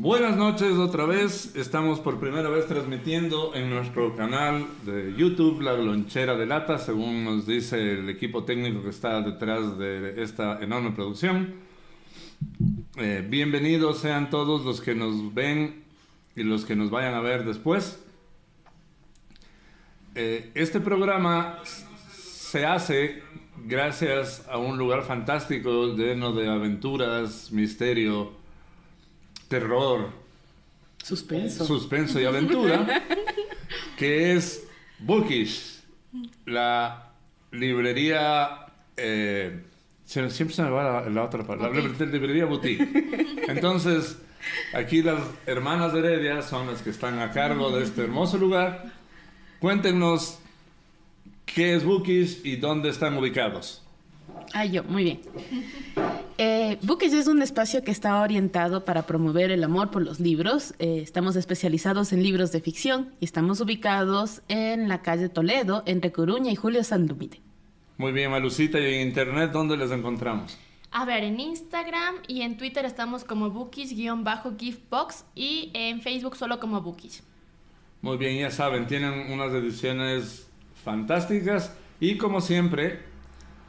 Buenas noches otra vez. Estamos por primera vez transmitiendo en nuestro canal de YouTube La Lonchera de Lata, según nos dice el equipo técnico que está detrás de esta enorme producción. Eh, bienvenidos sean todos los que nos ven y los que nos vayan a ver después. Eh, este programa se hace gracias a un lugar fantástico lleno de aventuras, misterio, terror, Suspenso. suspenso y aventura, que es Bookish, la librería. eh, siempre se me va la, la otra palabra, la librería- librería boutique. Entonces, aquí las hermanas de Heredia son las que están a cargo de este hermoso lugar. Cuéntenos qué es Bookish y dónde están ubicados. Ah, yo, muy bien. Eh, Bookish es un espacio que está orientado para promover el amor por los libros. Eh, estamos especializados en libros de ficción y estamos ubicados en la calle Toledo, entre Coruña y Julio Sandumite. Muy bien, Malucita, y en internet, ¿dónde les encontramos? A ver, en Instagram y en Twitter estamos como bookies-giftbox y en Facebook solo como bookies. Muy bien, ya saben, tienen unas ediciones fantásticas y como siempre,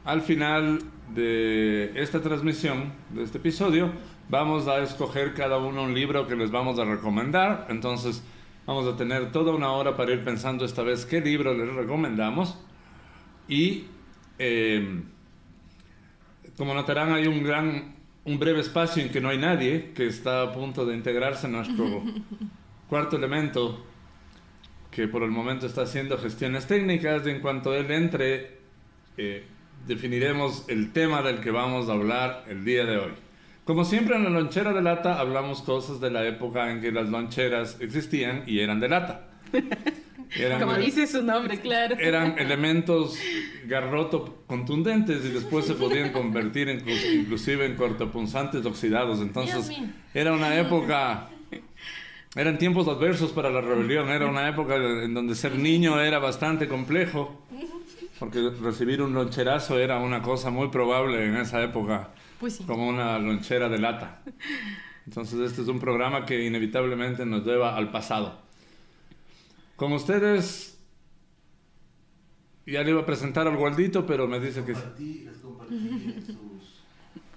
al final de esta transmisión, de este episodio, vamos a escoger cada uno un libro que les vamos a recomendar. Entonces, vamos a tener toda una hora para ir pensando esta vez qué libro les recomendamos. Y, eh, como notarán, hay un gran, un breve espacio en que no hay nadie, que está a punto de integrarse en nuestro cuarto elemento que por el momento está haciendo gestiones técnicas. En cuanto él entre, eh, definiremos el tema del que vamos a hablar el día de hoy. Como siempre en la lonchera de lata hablamos cosas de la época en que las loncheras existían y eran de lata. Eran, Como dice su nombre, claro. eran elementos garroto contundentes y después se podían convertir en, inclusive en cortopunzantes oxidados. Entonces era una época eran tiempos adversos para la rebelión, era una época en donde ser niño era bastante complejo, porque recibir un loncherazo era una cosa muy probable en esa época, Pues sí. como una lonchera de lata. Entonces este es un programa que inevitablemente nos lleva al pasado. Con ustedes, ya le iba a presentar al Gualdito, pero me dice que... Compartí, les compartí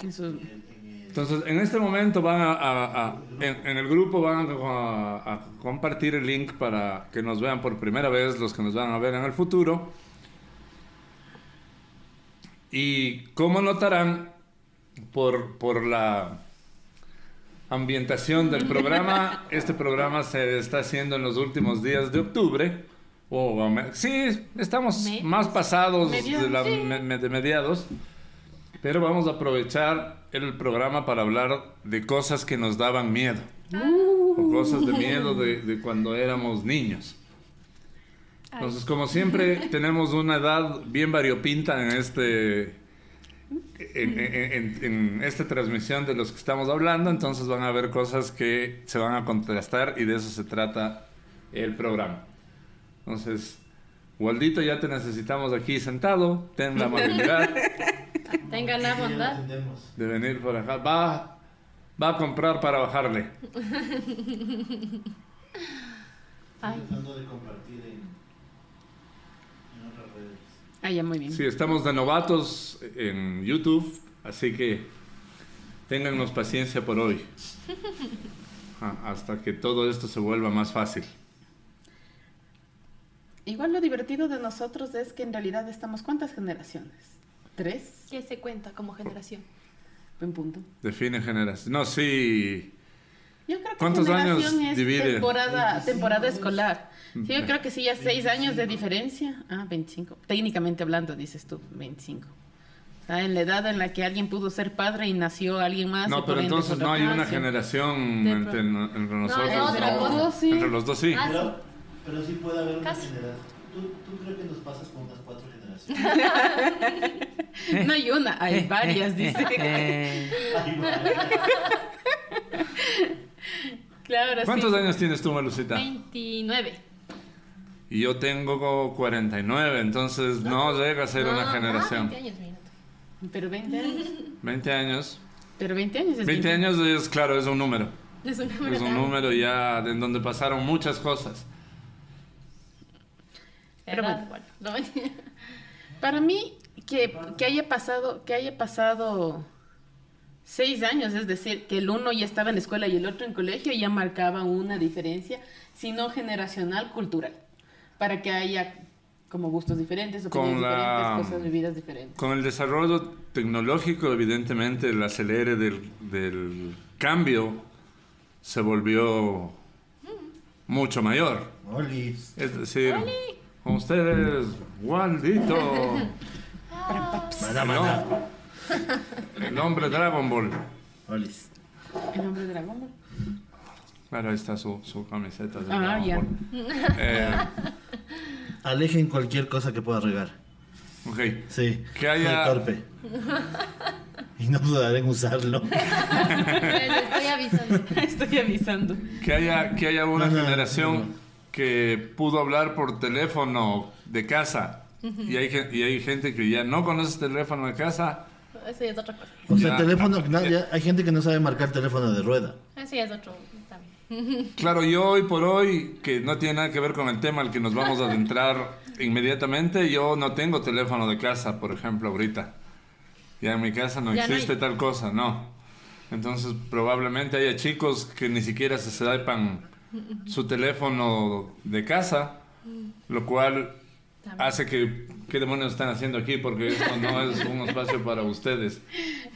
en sus... En en- en el- Entonces, en este momento van a, a- a- en, en el grupo van a, a compartir el link para que nos vean por primera vez los que nos van a ver en el futuro. Y como notarán por, por la ambientación del programa, este programa se está haciendo en los últimos días de octubre. O a me- sí, estamos Medios. más pasados de, la- sí. me- de mediados. Pero vamos a aprovechar el programa para hablar de cosas que nos daban miedo. O cosas de miedo de, de cuando éramos niños. Entonces, como siempre, tenemos una edad bien variopinta en este... En, en- en- en esta transmisión de los que estamos hablando, entonces van a ver cosas que se van a contrastar y de eso se trata el programa. Entonces, Waldito, ya te necesitamos aquí sentado, ten la amabilidad Tengan la bondad. de venir por acá. Va, va a comprar para bajarle. Ay. Tratando de compartir en. Ah, ya, muy bien. Sí, estamos de novatos en YouTube, así que téngannos paciencia por hoy. Ah, hasta que todo esto se vuelva más fácil. Igual lo divertido de nosotros es que en realidad estamos ¿cuántas generaciones? ¿Tres? ¿Qué se cuenta como generación? Buen punto. Define generación. No, sí. Yo creo que ¿Cuántos generación años es divide? temporada, 25 temporada escolar. Sí, yo creo que sí, ya seis 25. años de diferencia. Ah, 25. Técnicamente hablando, dices tú, 25. O sea, en la edad en la que alguien pudo ser padre y nació alguien más. No, pero entonces no hay una generación entre, entre nosotros. es otra no. cosa. Sí. Entre los dos sí. Ah, Pero, pero sí puede haber una Casi. generación. ¿Tú, ¿Tú crees que nos pasas con unas cuatro generaciones? No hay una, hay varias, dice. Claro, ¿Cuántos sí. años tienes tú, Malucita? 29. Y yo tengo como 49, entonces no llega a ser una No, generación. Ah, 20 años, mira. Pero 20 años. 20 años. Pero 20 años es 20 bien. años es, claro, es un número. Es un número. Es un número ya en donde pasaron muchas cosas. Pero bueno. no, Para mí, que, que haya pasado, que haya pasado seis años, es decir, que el uno ya estaba en la escuela y el otro en colegio, ya marcaba una diferencia, sino generacional, cultural, para que haya como gustos diferentes, opiniones la- diferentes, cosas vividas diferentes. Con el desarrollo tecnológico, evidentemente, el acelere del, del cambio se volvió mucho mayor. Olis. Es decir, con ustedes, Waldito, Maná, maná. El hombre Dragon Ball. Olis. El hombre dragón. ¿no? Claro, ahí está su, su camiseta de Ah, Dragon ya. Ball. Eh, Alejen cualquier cosa que pueda regar. ok. Sí. Que haya- Soy torpe. Y no dudaré en usarlo. Estoy avisando. Estoy avisando. Que haya, que haya una No, no, generación no. que pudo hablar por teléfono de casa. y, hay, y hay gente que ya no conoce teléfono de casa. Eso ya es otra cosa. O sea, Ya. teléfono, no, ya hay gente que no sabe marcar teléfono de rueda. Eso ya es otro también. Claro, yo hoy por hoy, que no tiene nada que ver con el tema al que nos vamos a adentrar inmediatamente, yo no tengo teléfono de casa, por ejemplo, ahorita. Ya en mi casa no Ya no existe hay. tal cosa, no. Entonces probablemente haya chicos que ni siquiera se sepan su teléfono de casa, lo cual También. hace que, ¿qué demonios están haciendo aquí? Porque esto no es un espacio para ustedes,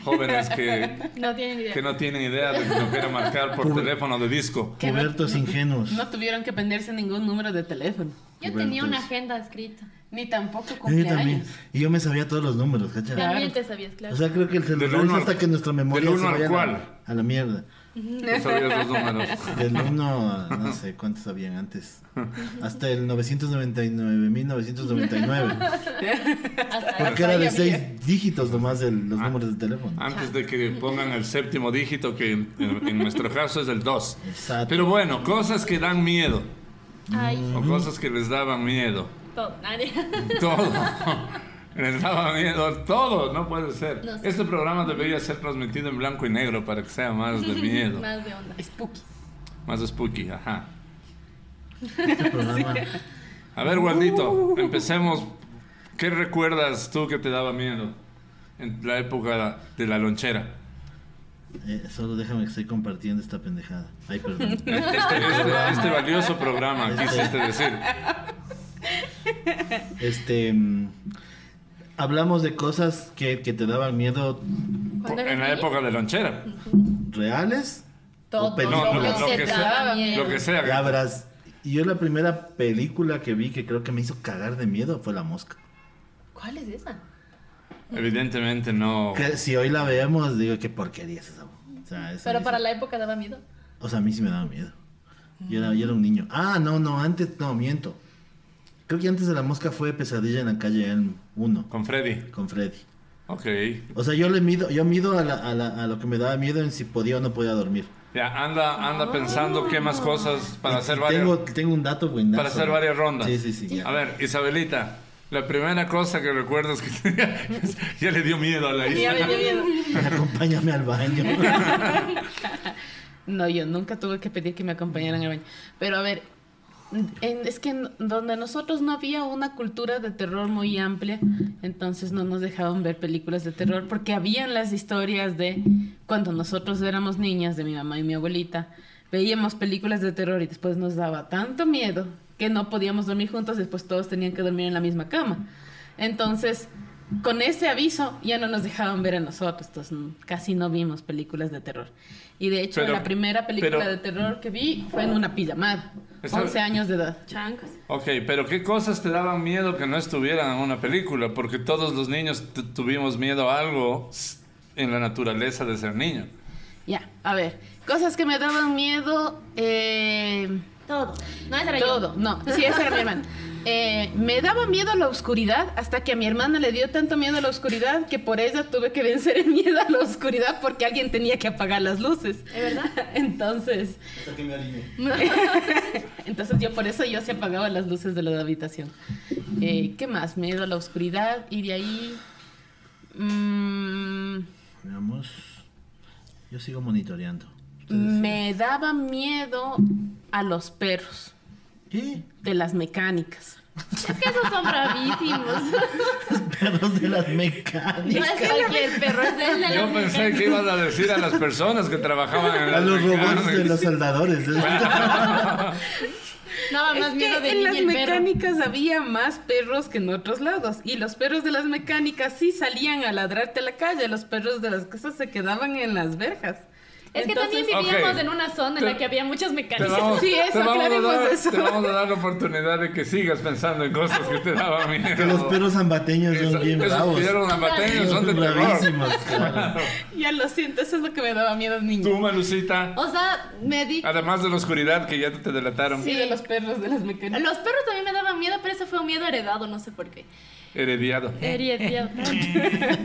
jóvenes que, No tienen idea. que no tienen idea de lo que era marcar por Puber- teléfono de disco. Que no- Pubertos ingenuos. No tuvieron que aprenderse ningún número de teléfono, Yo tenía una Pubertos. agenda escrita. ni tampoco Yo también. cumpleaños. Y yo me sabía todos los números, ¿cachai? Claro. También te sabías, claro. O sea, creo que el celular es hasta que nuestra memoria del uno se al vaya a la- cuál. a la mierda. No sabías los números. Del 1 a no sé cuántos habían antes. Hasta el 999.999. Hasta Porque era de Hasta ahí 6 dígitos nomás el- los Ah. números de teléfono. Antes de que pongan el séptimo dígito, que en, en- en nuestro caso es el 2. Exacto. Pero bueno, cosas que dan miedo. Ay, O cosas que les daban miedo. todo. Nadie. Todo. les daba miedo. Todo. No puede ser. No sé. Este programa debería ser transmitido en blanco y negro para que sea más de miedo. Más de onda. Spooky. Más spooky. Ajá. Este programa, A ver, Waldito, empecemos. ¿Qué recuerdas tú que te daba miedo en la época de la lonchera? eh, solo déjame que estoy compartiendo esta pendejada. Ay, perdón. Este, este- este valioso programa, quisiste decir. Este. Hablamos de cosas que, que te daban miedo En la época de lonchera. reales. Todo. o películas. No, no, lo lo que sea. Lo que sea. Ya verás. Yo la primera película que vi que creo que me hizo cagar de miedo fue La Mosca. ¿Cuál es esa? Evidentemente no. Que si hoy la vemos, digo, qué porquería es esa. O sea, esa Pero para hizo- la época daba miedo. O sea, a mí sí me daba miedo. Yo era, yo era un niño. Ah, no, no, antes, no, miento. Creo que antes de La Mosca fue Pesadilla en la calle Elm 1 Con Freddy. con Freddy. Ok. O sea, yo le mido, yo mido a, la- a la- a lo que me daba miedo en si podía o no podía dormir. Ya, anda, anda pensando qué más cosas para Y- hacer varias. tengo, tengo un dato buenazo. Para hacer varias rondas. Sí, sí, sí. ya. A ver, Isabelita, la primera cosa que recuerdas que tenía, ya le dio miedo a la Ya me dio miedo. Acompáñame al baño. No, yo nunca tuve que pedir que me acompañaran al baño. Pero a ver, es que donde nosotros no había una cultura de terror muy amplia, entonces no nos dejaban ver películas de terror porque habían las historias de cuando nosotros éramos niñas, de mi mamá y mi abuelita, veíamos películas de terror y después nos daba tanto miedo que no podíamos dormir juntos, después todos tenían que dormir en la misma cama. Entonces, con ese aviso ya no nos dejaban ver a nosotros, entonces casi no vimos películas de terror. Y de hecho, Pero- la primera película pero- de terror que vi fue en una pijamada, Está- 11 años de edad. Chancas. Ok, pero ¿qué cosas te daban miedo que no estuvieran en una película? Porque todos los niños tu- tuvimos miedo a algo en la naturaleza de ser niño. Ya, a ver, cosas que me daban miedo, eh, Todo. No, esa era todo, no, sí, esa era mi hermana. Eh, me daba miedo a la oscuridad hasta que a mi hermana le dio tanto miedo a la oscuridad que por ella tuve que vencer el miedo a la oscuridad porque alguien tenía que apagar las luces. ¿Es verdad? Entonces, Hasta que me entonces yo por eso yo se apagaba las luces de la habitación. Eh, ¿Qué más? Miedo a la oscuridad y de ahí... mm, Veamos. Yo sigo monitoreando. Me daba miedo a los perros ¿Qué? de las mecánicas. Es que esos son bravísimos. Perros de las No mecánicas. es cualquier perro, es el de Yo pensé que ibas a decir a las personas que trabajaban en A las los robots mecánicas. de los soldadores. ¿eh? Daba Es más que miedo de en las el perro. mecánicas había más perros que en otros lados. Y los perros de las mecánicas sí salían a ladrarte a la calle. Los perros de las casas se quedaban en las verjas. Es que Entonces- también vivíamos en una zona en Te- la que había mecánicas. vamos, Sí, eso, te vamos a aclaremos dar, eso. te vamos a dar la oportunidad de que sigas pensando en cosas que te daban miedo. Que los perros zambateños son bien esos bravos. perros zambateños son de terror. claro. Ya lo siento, eso es lo que me daba miedo niño. Tú, Malucita, O sea, me di... además de la oscuridad que ya te delataron, Sí, de los perros de las mecánicas. Los perros también me daban miedo, pero ese fue un miedo heredado, no sé por qué. Herediado. Heredado.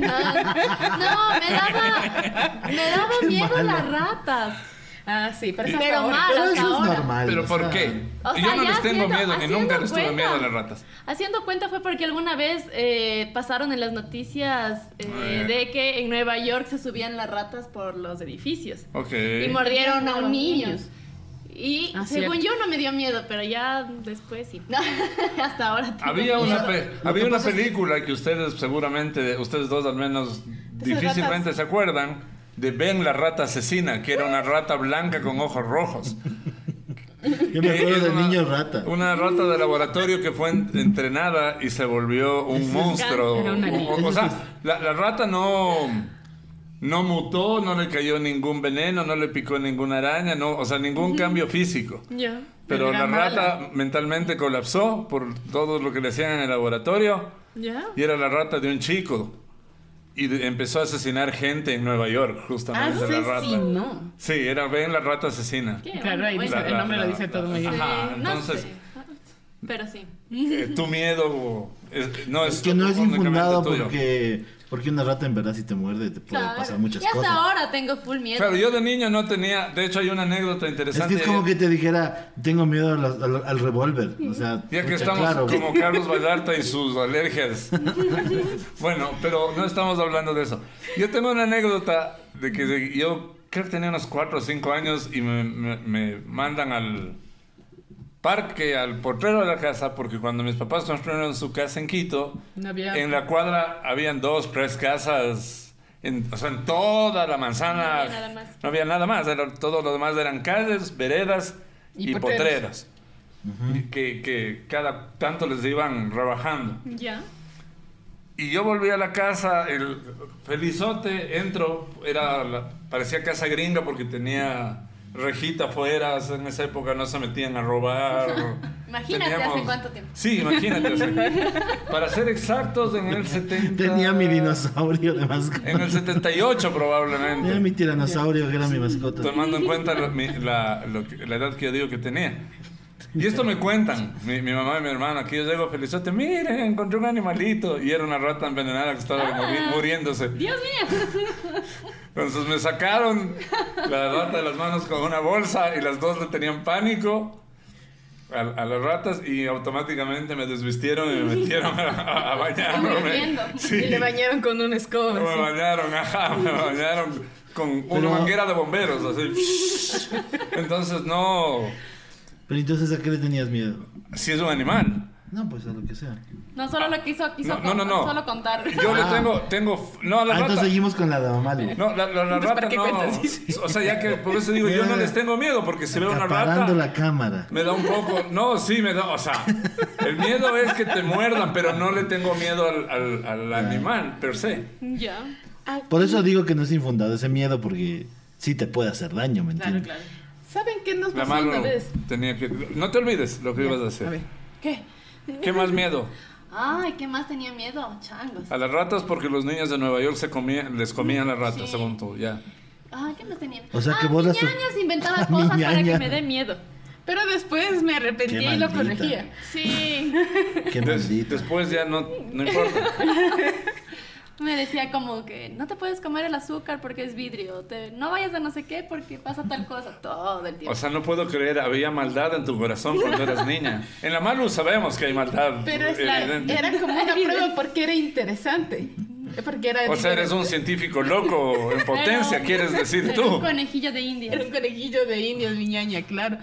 Ah, no, me daba... Me daba miedo las ratas. Ah, sí, pero, eso Pero hasta ahora. mal. Pero hasta eso es normal. ¿Pero o por sea, qué? O sea, Yo no les tengo haciendo- miedo haciendo nunca les tuve miedo a las ratas. Haciendo cuenta fue porque alguna vez eh, pasaron en las noticias eh, de que en Nueva York se subían las ratas por los edificios Ok. y mordieron a un niño. niños. Y Ah, según cierto. yo no me dio miedo, pero ya después sí. Hasta ahora Había miedo. una, pe- había una pasa es que- película que ustedes seguramente, ustedes dos al menos, difícilmente ratas. se acuerdan, de Ben la rata asesina, que era una rata blanca con ojos rojos. Yo me acuerdo del una- niño rata. Una rata de laboratorio que fue en- entrenada y se volvió un monstruo. Era una O- niña. o, o sea, la, la rata no, no mutó, no le cayó ningún veneno, no le picó ninguna araña, no, o sea, ningún cambio físico. Ya. Pero Era la mala. rata mentalmente colapsó por todo lo que le hacían en el laboratorio Ya. y era la rata de un chico. Y empezó a asesinar gente en Nueva York, justamente la rata. Asesinó. Sí, era Ben la rata asesina. ¿Qué? Claro, ahí el nombre lo dice todo muy bien. sí, Ajá, no entonces, sé. Pero sí. eh, tu miedo es- no es, Es que no es infundado porque, porque una rata en verdad si te muerde te puede Claro. pasar muchas y hasta cosas. ahora tengo full miedo. Claro, yo de niño no tenía, de hecho hay una anécdota Es interesante. que es como que te dijera, tengo miedo al, al revólver. O sea, Ya que estamos claro. como Carlos Vallarta y sus alergias. bueno, pero no estamos hablando de eso. Yo tengo una anécdota de que de- yo creo que tenía unos 4 o 5 años y me, me- me mandan al parque, al portero de la casa, porque cuando mis papás construyeron su casa en Quito, No había- en la cuadra habían dos, tres casas. En, o sea, en toda la manzana No había nada más. no había nada más, era- todo lo demás eran calles, veredas y, Y potreros. potreras que, que cada tanto les iban rebajando. Ya. Y yo volví a la casa, el felizote, entro, era la- parecía casa gringa porque tenía rejita afuera, en esa época no se metían a robar. Imagínate hace cuánto tiempo. Sí, imagínate. o sea, para ser exactos, en el 70... Tenía mi dinosaurio de mascota. En el 78 Tenía probablemente. mi tiranosaurio que era mi mascota. Tomando en cuenta la, mi- la- lo que- la edad que yo digo que tenía. Y esto me cuentan, mi, mi mamá y mi hermana, que yo llego felizote, miren, encontré un animalito. Y era una rata envenenada que estaba muri- muriéndose. Dios mío. Entonces me sacaron la rata de las manos con una bolsa y las dos le tenían pánico a, a las ratas y automáticamente me desvistieron y me metieron a, a, a bañarme. Sí, Y le bañaron con una escoba. me sí. bañaron, ajá, me bañaron con una Pero- manguera de bomberos, así. Entonces no, Pero entonces, ¿a qué le tenías miedo? si es un animal. No, pues a lo que sea. No solo lo quiso, quiso No, no, no, no. solo contar. Yo le Ah. tengo, tengo, no a la Ah, rata. entonces seguimos con la de Amalia. No, la, la, rata ¿para qué no. cuentas? Sí, sí. O sea, ya que por eso digo, yo no les tengo miedo, porque si veo una rata. la cámara. Me da un poco. No, sí, me da. O sea, el miedo es que te muerdan, pero no le tengo miedo al, al, al animal, per se. Ya. Por eso digo que no es infundado ese miedo, porque sí te puede hacer daño, ¿me Claro, entiendes? claro. ¿Saben qué nos pasó una vez? tenía que. No te olvides lo que ibas a A hacer. ver. ¿Qué? ¿Qué más miedo? Ay, ¿qué más tenía miedo? Changos. A las ratas, porque los niños de Nueva York se comían, les comían las ratas, Sí. según tú, ya. Ay, ¿qué más tenía? O sea, que ah, vos mi las- inventaba cosas para que me dé miedo. Pero después me arrepentí Qué y lo corregía. Sí. Qué Des- después ya no, no importa. Me decía como que no te puedes comer el azúcar porque es vidrio. Te, no vayas a no sé qué porque pasa tal cosa. Todo el tiempo. O sea, no puedo creer, había maldad en tu corazón cuando eras niña. En la Malu sabemos que hay maldad. Pero es la- era como una prueba porque era interesante. Es porque era O sea, eres un científico loco en potencia, quieres decir Era tú. Un conejillo de India. Era un conejillo de indias, mi ñaña, claro.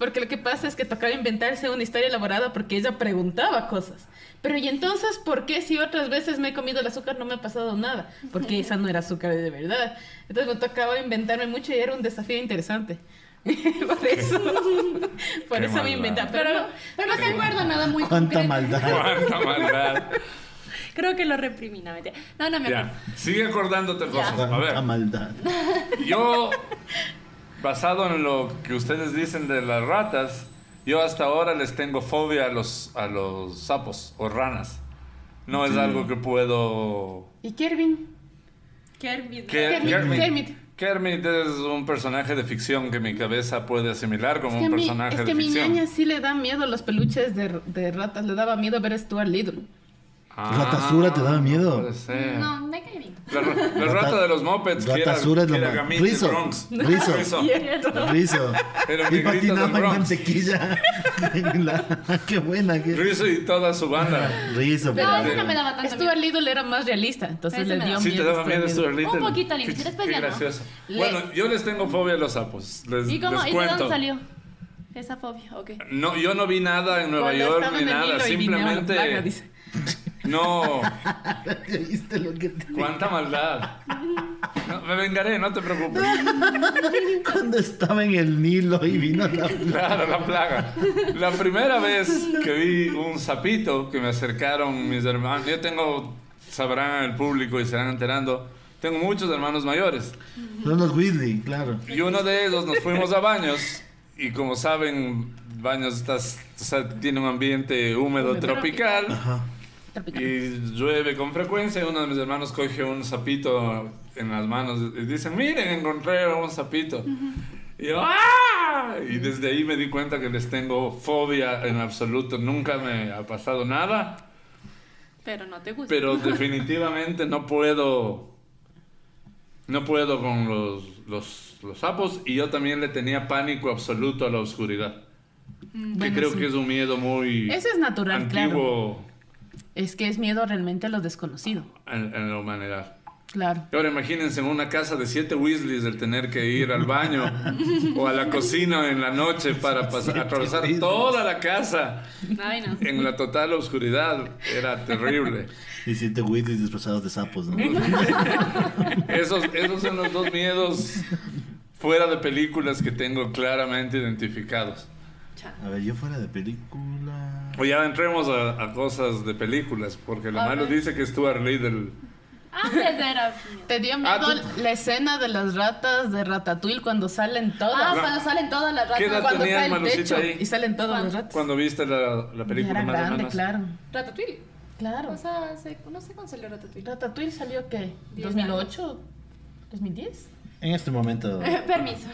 Porque lo que pasa es que tocaba inventarse una historia elaborada porque ella preguntaba cosas. Pero ¿y entonces por qué si otras veces me he comido el azúcar no me ha pasado nada? Porque esa no era azúcar de verdad. Entonces me tocaba inventarme mucho y era un desafío interesante. por eso, por Qué eso me inventaba. Pero, Pero no, pero no se acuerda nada muy Cuánta concreto. maldad. Cuánta maldad. Creo que lo reprimí, no, no, no me acuerdo. Ya, sigue acordándote cosas. A Cuánta ver, maldad. yo, basado en lo que ustedes dicen de las ratas, yo hasta ahora les tengo fobia a los, a los sapos o ranas. No es Sí. algo que puedo... ¿Y Kervin? Kermit. Ker- Kermit, Kermit. Kermit es un personaje de ficción que mi cabeza puede asimilar como Es que, a un mí, personaje es que de a mi ficción. ñaña sí le da miedo los peluches de, de ratas. Le daba miedo ver a Stuart Little. ¿Ratasura te daba miedo? Ah, Puede ser. No, me cae bien. La, la Rata- rata de los era, Ratasura es era más- Rizo. Bronx. Rizo. Rizo. Rizo. Y patinaba en mantequilla. La- Qué buena. Qué... Rizo y toda su banda. Rizo. Pero pero- ese no me daba tanto Stuart miedo. Little era más realista, entonces le dio Sí, te miedo. daba miedo Stuart Little. Un poquito al inicio, Qué- después qué ya no. gracioso. Le- Bueno, yo les tengo fobia a los sapos. Les, ¿Y cómo, les ¿y de dónde salió esa fobia? Ok. No, yo no vi nada en Nueva York ni nada. la Simplemente. Plaga. No. ¿Viste lo que te? Cuánta maldad. No, me vengaré, no te preocupes. Cuando estaba en el Nilo y vino la... Claro, la plaga. La primera vez que vi un sapito que me acercaron mis hermanos, yo tengo, sabrán el público y se van enterando, tengo muchos hermanos mayores. Son los Weasley, claro. Y uno de ellos nos fuimos a baños y como saben, baños estás, o sea, tiene un ambiente húmedo Húmedo. tropical. Ajá. Y llueve con frecuencia uno de mis hermanos coge un sapito en las manos y dicen, miren, encontré un sapito. Y yo, ¡ah! Y desde ahí me di cuenta que les tengo fobia en absoluto. Nunca me ha pasado nada, Pero no te gusta. pero definitivamente no puedo... No puedo con los, los, los sapos y yo también le tenía pánico absoluto a la oscuridad. que Bueno, creo sí. que es un miedo muy Eso es natural, claro. Es que es miedo realmente a lo desconocido. en, en la humanidad. Claro. Y ahora imagínense en una casa de siete Weasleys el tener que ir al baño o a la cocina en la noche para pasar, atravesar Weasleys. toda la casa Ay, no. en la total oscuridad. Era terrible. Y siete Weasley disfrazados de sapos, ¿no? Esos, esos son los dos miedos fuera de películas que tengo claramente identificados. A ver, yo fuera de película... O ya entremos a, a cosas de películas, porque la ver. dice que Stuart Little... Antes era. ¿Te dio miedo Ah, tú- la escena de las ratas de Ratatouille cuando salen todas? Ah, cuando salen todas las ¿Qué edad ratas. cuando cae el techo ahí? y salen todas ¿Cuándo? las ratas. Cuando viste la, la película Era más grande, claro. Ratatouille. Claro. O sea, se- no sé cuándo salió Ratatouille. Ratatouille salió qué? Diez ¿2008? ¿2010? En este momento... Permiso.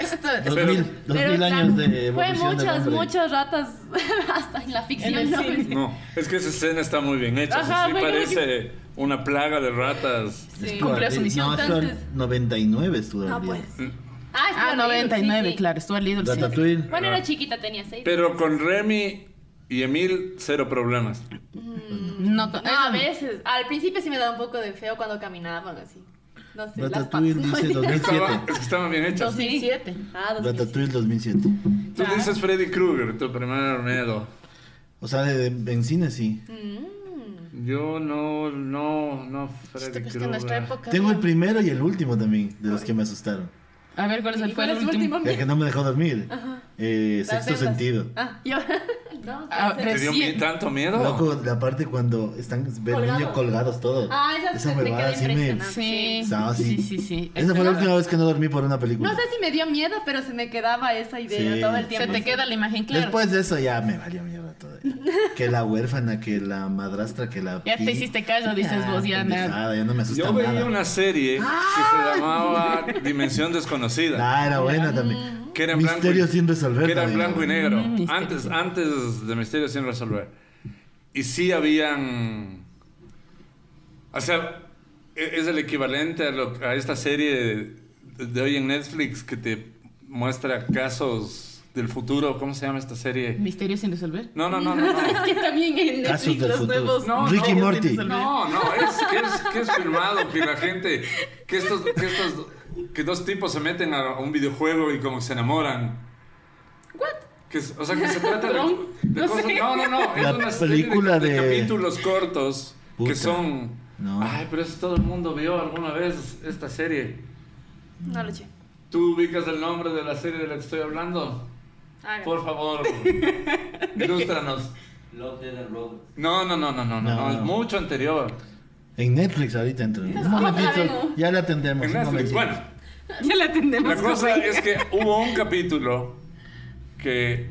Esto, Dos Pero- mil, dos Pero mil años de Fue evolución del muchas, muchas ratas hasta en la ficción. En el ¿no? No, es que esa escena está muy bien hecha. o sea, Ajá, sí parece una plaga de ratas. Sí. Stuart Cumplió su misión, No, Stuart entonces. 99 estuvo No, el día. pues. Mm. Ah, ah, Stuart 99, Little, sí, sí. claro. Stuart Little. Bueno, era chiquita, tenía seis. Pero con Remy y Emil, cero problemas. No, No, a veces. Al principio sí me daba un poco de feo cuando caminaban así. No sé, las Ratatouille dice 2007. Estaba- es que estaban bien hechas. 2007. Ah, 2007. Ratatouille 2007. Tú dices Freddy Krueger, tu primer miedo. O sea, de, de- en cine sí. Mm. Yo no, no, no, Freddy Krueger. Tengo el primero y el último también, de los que me asustaron. A ver, ¿cuál es el, ¿Y fue cuál el último? último? El que no me dejó dormir. Eh, Las sexto sentido. Ah, yo. No, Ah, ¿Te dio tanto miedo? Loco, la parte cuando están Colgados. niños colgados todos. Ah, esa, Esa me huevada sí me-. Sí, Estaba sí, así. sí, sí. Esa fue la última vez que no dormí por una película. No sé si me dio miedo, pero se me quedaba esa idea Sí. todo el Se tiempo. te queda la imagen clara. Después de eso ya me valió mierda todo. Que la huérfana, que la madrastra, que la... Ya te hiciste caso, dices Ah, vos, ya nada. ya no me asusta Yo veía nada. una serie que se llamaba Dimensión Desconocida. Ah, era buena también. Que era en blanco Misterio y- sin resolver. Que era en también, blanco y negro. Mm, misterio. antes, antes de Misterio sin resolver. Y sí habían. O sea, e- es el equivalente a, lo- a esta serie de, de hoy en Netflix que te muestra casos del futuro. ¿Cómo se llama esta serie? Misterios sin resolver. No, no, no, no. no. Es que también en Casos Netflix del los futuro. nuevos. No, Ricky no, Morty. No, no, es que es, que es filmado, que la gente, que estos, que estos, que dos tipos se meten a un videojuego y como se enamoran. What? Que, es- o sea, que se trata de, de no cosas. sé. No, no, no. Es La una serie película de, de de- capítulos cortos Puta. que son. No. Ay, pero eso todo el mundo vio alguna vez esta serie. No lo eché. ¿Tú ubicas el nombre de la serie de la que estoy hablando? Haga. Por favor, ilústranos. Love, Dead and Robots. No, no, no, no, no, no, No, no, es no. mucho anterior. En Netflix ahorita entra. Un momentito, ya la atendemos. En Netflix. Bueno, Ya la atendemos. La cosa es que hubo un capítulo que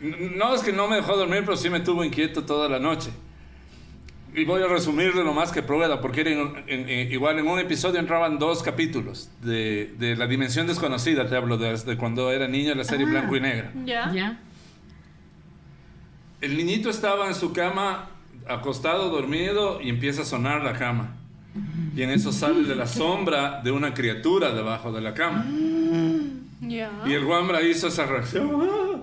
no es que no me dejó dormir, pero sí me tuvo inquieto toda la noche. Y voy a resumirlo lo más que pueda, porque era en- en- en- igual en un episodio entraban dos capítulos de, de La Dimensión Desconocida, te hablo desde cuando era niño, la serie Ah. blanco y negra. ¿Ya? Ya. El niñito estaba en su cama, acostado, dormido, y empieza a sonar la cama. Y en eso sale de la sombra de una criatura debajo de la cama. Y el Wambra hizo esa reacción. ¡ah!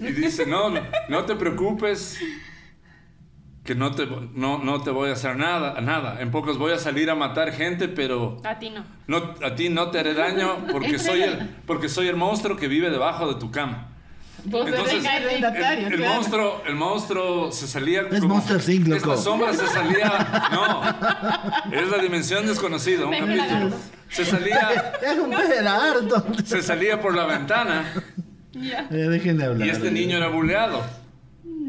Y dice, no, no, no te preocupes, que no te, no, no te voy a hacer nada, nada. En pocos voy a salir a matar gente, pero A ti no. no, a ti no te haré daño porque soy, el, porque soy el monstruo que vive debajo de tu cama. Vos Entonces, el, el claro. monstruo, el monstruo se salía Es como- Monster Inc.. Esta sombra se salía... No, es la dimensión desconocida, un capítulo. Se salía, Es un Gerardo. se salía por la ventana Ya. Eh, déjenle hablar. y este niño era buleado.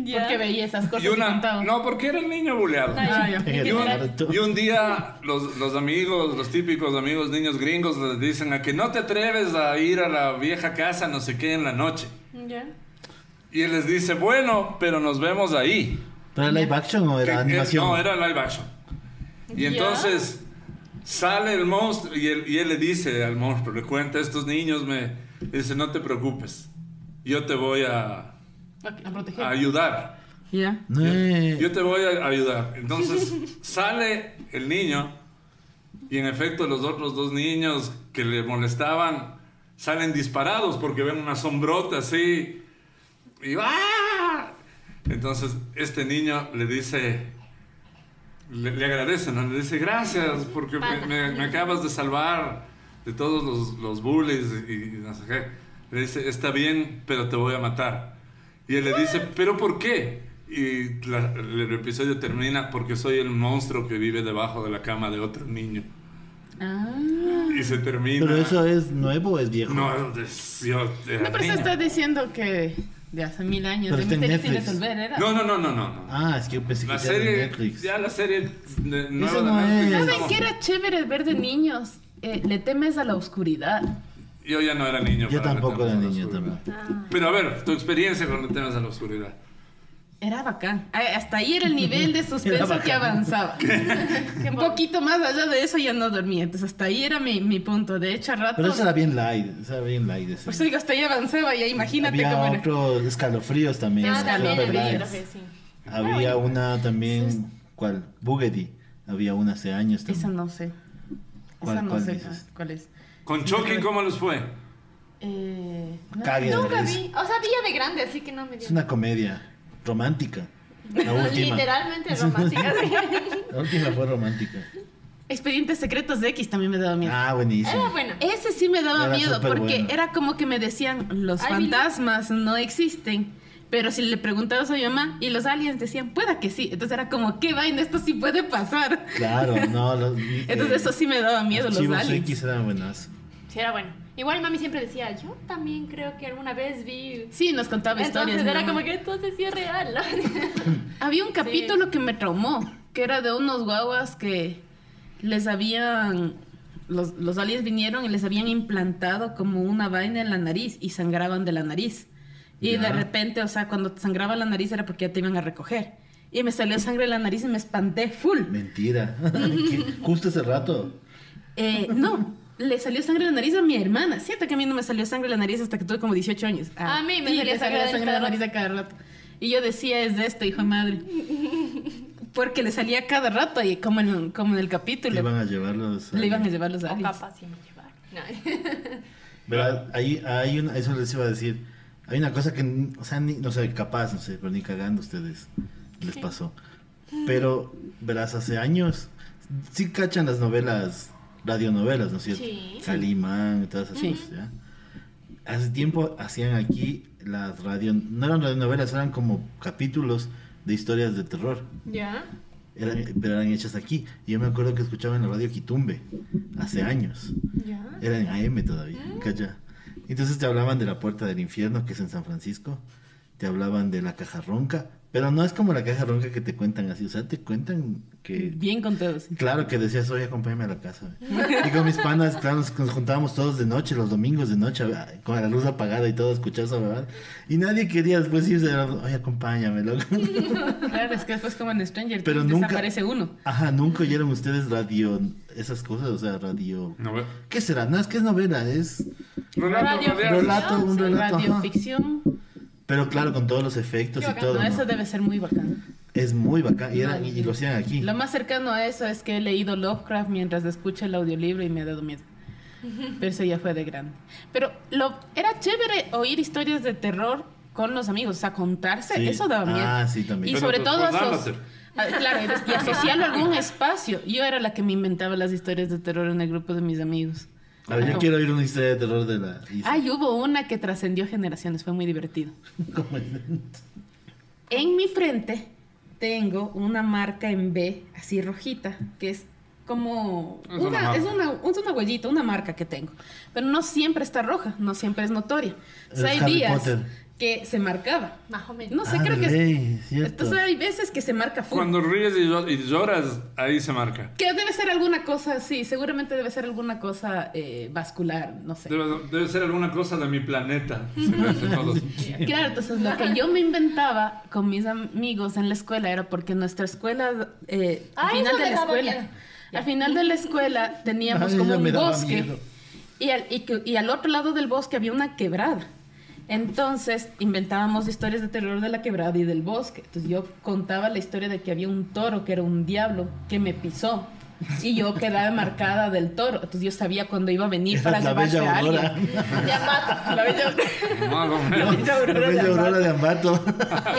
Ya. Porque veía esas cosas Y una, contaban. no, porque era el niño buleado. Ay, Ah, ya. Eh, Y un, y un día los, los amigos, los típicos amigos niños gringos les dicen a que no te atreves a ir a la vieja casa no sé qué en la noche. Ya. Y él les dice, bueno, pero nos vemos ahí. ¿Pero era live action o era que- animación? no, era live action. Y entonces sale el monstruo y él, y él le dice al monstruo, le cuenta, estos niños me... Dice, no te preocupes, yo te voy a, A proteger. a ayudar. Yo, eh. yo te voy a ayudar. Entonces sale el niño y en efecto los otros dos niños que le molestaban salen disparados porque ven una sombrota así y ¡ah! Entonces este niño le dice, le, le agradece, ¿no? Le dice gracias porque me, me- me acabas de salvar de todos los, los bullies y, y no sé qué. Le dice, está bien, pero te voy a matar. Y él le dice, ¿pero por qué? Y la- el episodio termina porque soy el monstruo que vive debajo de la cama de otro niño. Ah. Y se termina. ¿Pero eso es nuevo o es viejo? No, es- yo No, pero se está diciendo que de hace mil años, Pero de está en resolver, ¿era? No, no, no, no, no. no. Ah, es que yo pensé que La era de serie, Netflix. ya la serie de, nueva Eso de no Netflix es. ¿Saben qué era chévere ver de niños? Eh, le temes a la oscuridad. Yo ya no era niño. Yo tampoco era niño también. Ah. Pero a ver, tu experiencia con el tema de la oscuridad. Era bacán. Ah, Hasta ahí era el nivel de suspenso que avanzaba. Un poquito más allá de eso ya no dormía. Entonces hasta ahí era mi, mi punto. De hecho, a ratos... Pero eso era bien light, eso era bien light. ese. Por eso digo, hasta ahí avanzaba y imagínate Había cómo era. otros escalofríos también. Ah, también profe, sí. Había una también, ¿cuál? Bugatti. Había una hace años también. Esa no sé. ¿Cuál- Esa no cuál sé dices? ah, cuál es. ¿Con Chucky cómo les fue? Eh, no, Nunca vi. O sea, vi de grande, así que no me dio. Es una comedia romántica. La última. Literalmente romántica. La última fue romántica. Expedientes secretos de X también me daba miedo. Ah, buenísimo. Era bueno. Ese sí me daba Era miedo porque bueno. era como que me decían, los Ay, fantasmas no existen. Pero si le preguntabas a mi mamá y los aliens decían, pueda que sí. Entonces era como, ¿qué vaina? Esto sí puede pasar. Claro, no. Los, Entonces eso sí me daba miedo, los Archivos aliens. X eran buenas. Sí, era bueno. Igual mami siempre decía, yo también creo que alguna vez vi. Sí, nos contaba Entonces historias. era como que entonces sí es real. Había un capítulo que me traumó, que era de unos guaguas que les habían... Los, los aliens vinieron y les habían implantado como una vaina en la nariz y sangraban de la nariz. Y Ya. de repente, o sea, cuando te sangraba la nariz era porque ya te iban a recoger. Y me salió sangre de la nariz y me espanté full. Mentira. Justo ese rato. Eh, no, le salió sangre de la nariz a mi hermana. Cierto que a mí no me salió sangre de la nariz hasta que tuve como 18 años. A mí me te sangre de la nariz a cada rato. Y yo decía, es de esto, hijo de madre. Porque le salía cada rato y como en, como en el capítulo. Le iban a llevar los. Le iban a llevar los aliens. capaz sí me llevaron. No. ¿Verdad? Ahí, hay una, eso les iba a decir. Hay una cosa que, o sea, ni, no sé, capaz, no sé, pero ni cagando ustedes les pasó. Pero, verás, hace años, sí cachan las novelas, radionovelas, ¿no es cierto? Sí. Calimán, todas esas Sí. cosas, ¿ya? Hace tiempo hacían aquí las radio, no eran radionovelas, eran como capítulos de historias de terror. Ya. Eran, pero eran hechas aquí. Yo me acuerdo que escuchaba en la radio Quitumbe, hace años. Ya. Era en AM todavía, ¿cachai? Entonces te hablaban de la puerta del infierno, que es en San Francisco. Te hablaban de la caja ronca. Pero no es como la caja ronca que te cuentan así. O sea, te cuentan que... Bien contados. sí. Claro que decías, oye, acompáñame a la casa. Y con mis panas, claro, nos, nos juntábamos todos de noche, los domingos de noche, con la luz apagada y todo, escuchar verdad. Y nadie quería después irse, oye, acompáñame, loco. Claro, es que después como en Stranger Pero Things nunca- desaparece uno. Ajá, nunca oyeron ustedes radio, esas cosas, o sea, radio... No, ve- ¿Qué será? No, es que es novela, es... Relato Radio- un relato. radioficción. Pero claro, con todos los efectos Qué y bacán, todo. No, ¿no? eso debe ser muy bacano. Es muy bacán. Y, eran- No, y lo hacían aquí. Lo más cercano a eso es que he leído Lovecraft mientras escucho el audiolibro y me ha dado miedo. Pero eso ya fue de grande. Pero lo, era chévere oír historias de terror con los amigos, o sea, contarse, Sí. eso daba miedo. Ah, sí, también. Y Pero sobre después todo háblate. Ah, Claro, y- y asociarlo a algún espacio. Yo era la que me inventaba las historias de terror en el grupo de mis amigos. A ver, yo quiero oír una historia de terror de la Isa. Ay, hubo una que trascendió generaciones, fue muy divertido. En mi frente tengo una marca en B, así rojita, que es como Es una es una, es una huellita, una marca que tengo. Pero no siempre está roja, no siempre es notoria. O sea, Es hay Harry días Potter. Que se marcaba. Más o menos. No sé, Ah, creo de que es- ley, cierto. Entonces hay veces que se marca full. Cuando ríes y llo- y lloras, ahí se marca. Que debe ser alguna cosa, sí, seguramente debe ser alguna cosa eh, vascular, no sé. Debe, debe ser alguna cosa de mi planeta. Claro, entonces lo que yo me inventaba con mis amigos en la escuela era porque nuestra escuela, eh, al Ay, final eso de me la escuela, miedo. al final de la escuela teníamos Ay, como un bosque y al, y, que- y al otro lado del bosque había una quebrada. Entonces inventábamos historias de terror de la quebrada y del bosque. Entonces yo contaba la historia de que había un toro que era un diablo que me pisó. Y yo quedaba marcada del toro. Entonces yo sabía cuándo iba a venir para la llevarse bella a alguien. aurora. Ya mato. La bella Más o La bella aurora La de bella Ambato. aurora de Ambato.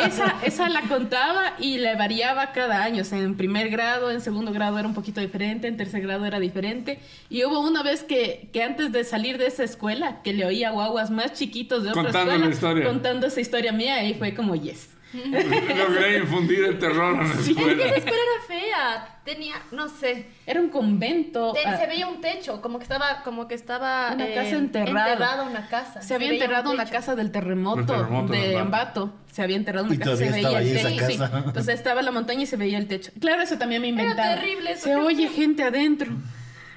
Esa, esa la contaba y le variaba cada año. O sea, en primer grado, en segundo grado era un poquito diferente, en tercer grado era diferente. Y hubo una vez que, que antes de salir de esa escuela, que le oía guaguas más chiquitos de otra Contando escuela la historia. contando esa historia mía y fue como yes. Logré infundir el terror en la Es que esa escuela. escuela era fea. Tenía, no sé. Era un convento. ah, se veía un techo, como que estaba, como que estaba Una eh, casa enterrada. enterrada una casa. se había un enterrado una casa del terremoto, de Ambato. Se había enterrado una Y casa, se veía el techo. sí. Entonces estaba la montaña y se veía el techo. Claro, eso también me Era inventaba. terrible eso, Se oye gente adentro.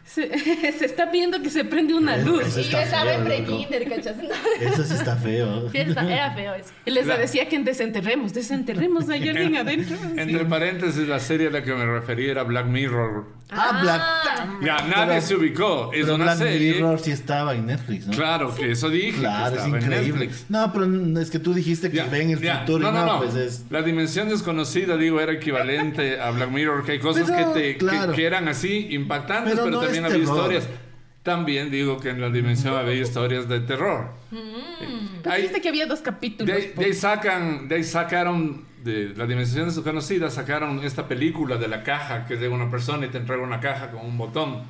Se, se está viendo que se prende una luz. Eso Y yo está estaba feo, en pre-kinder, ¿cachas? Eso sí está feo. Sí, está- era feo eso. Y les La- decía que desenterremos, desenterremos, hay alguien adentro. Entre paréntesis, la serie a la que me refería era Black Mirror. Ah, Black. Ya nadie Pero- se ubicó. Es Pero una Black serie. Mirror sí estaba en Netflix, ¿no? Claro, que eso dije. que Claro, es increíble. No, pero es que tú dijiste que Ya, ven el ya. futuro no, y no, no, no. pues es. La dimensión desconocida, digo, era equivalente a Black Mirror, que hay cosas Pero, que, te, que- claro. que eran así impactantes, Pero pero, no también había terror. historias. También digo que en la dimensión había historias de terror. Tú Ahí- dijiste que había dos de, capítulos. ahí, de ahí sacan, de ahí sacaron, de la dimensión desconocida, sacaron esta película de la caja, que llega una persona y te entrega una caja con un botón.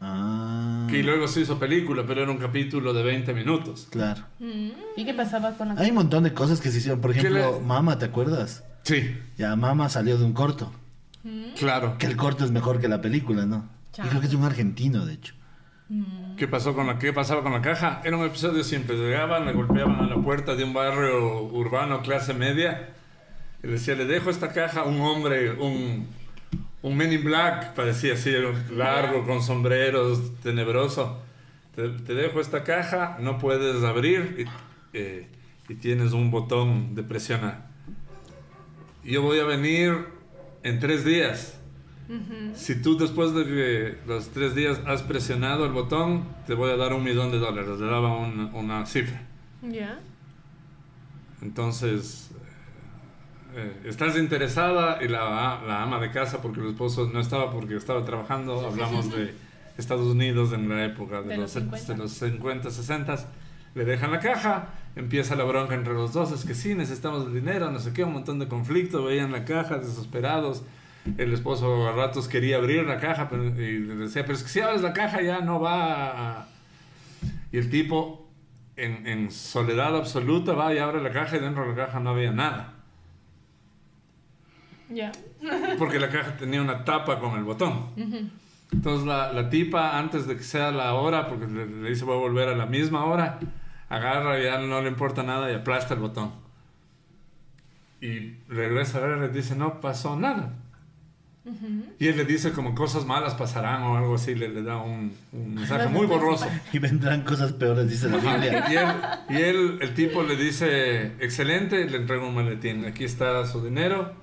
Ah. Que luego se hizo película, pero era un capítulo de 20 minutos. Claro. ¿Y qué pasaba con la Hay un montón de cosas que se hicieron. Por ¿Qué ejemplo, le- Mama, ¿te acuerdas? Sí, Ya Mama salió de un corto. claro. Que el corto es mejor que la película, ¿no? Y creo que es un argentino, de hecho. ¿Qué, pasó con la, ¿Qué pasaba con la caja? Era un episodio simple. Llegaban, le golpeaban a la puerta de un barrio urbano clase media y le decía, le dejo esta caja a un hombre, un, un Men in Black, parecía así, largo, con sombreros, tenebroso. Te, te dejo esta caja, no puedes abrir y, eh, y tienes un botón de presionar. Yo voy a venir en tres días. Si tú después de que los tres días has presionado el botón, te voy a dar un millón de dólares. Le daba un- una cifra. Ya. Entonces, eh, estás interesada y la, la ama de casa, porque el esposo no estaba porque estaba trabajando, hablamos de Estados Unidos en la época de, De los, los 50. de los 50, 60. le dejan la caja, empieza la bronca entre los dos, es que sí, necesitamos el dinero, no sé qué, un montón de conflicto, veían la caja desesperados. El esposo a ratos quería abrir la caja pero, y le decía, pero es que si abres la caja ya no va a... Y el tipo, en, en soledad absoluta, va y abre la caja y dentro de la caja no había nada. Ya. Porque la caja tenía una tapa con el botón. Entonces la, la tipa, antes de que sea la hora, porque le, le dice voy a volver a la misma hora, agarra y ya no le importa nada y aplasta el botón. Y regresa a ver y dice, no pasó nada. Y él le dice como cosas malas pasarán o algo así, le, le da un, un mensaje muy borroso. Y vendrán cosas peores, dice la Biblia. Y él, y él, el tipo le dice, excelente, le entrega un maletín, aquí está su dinero,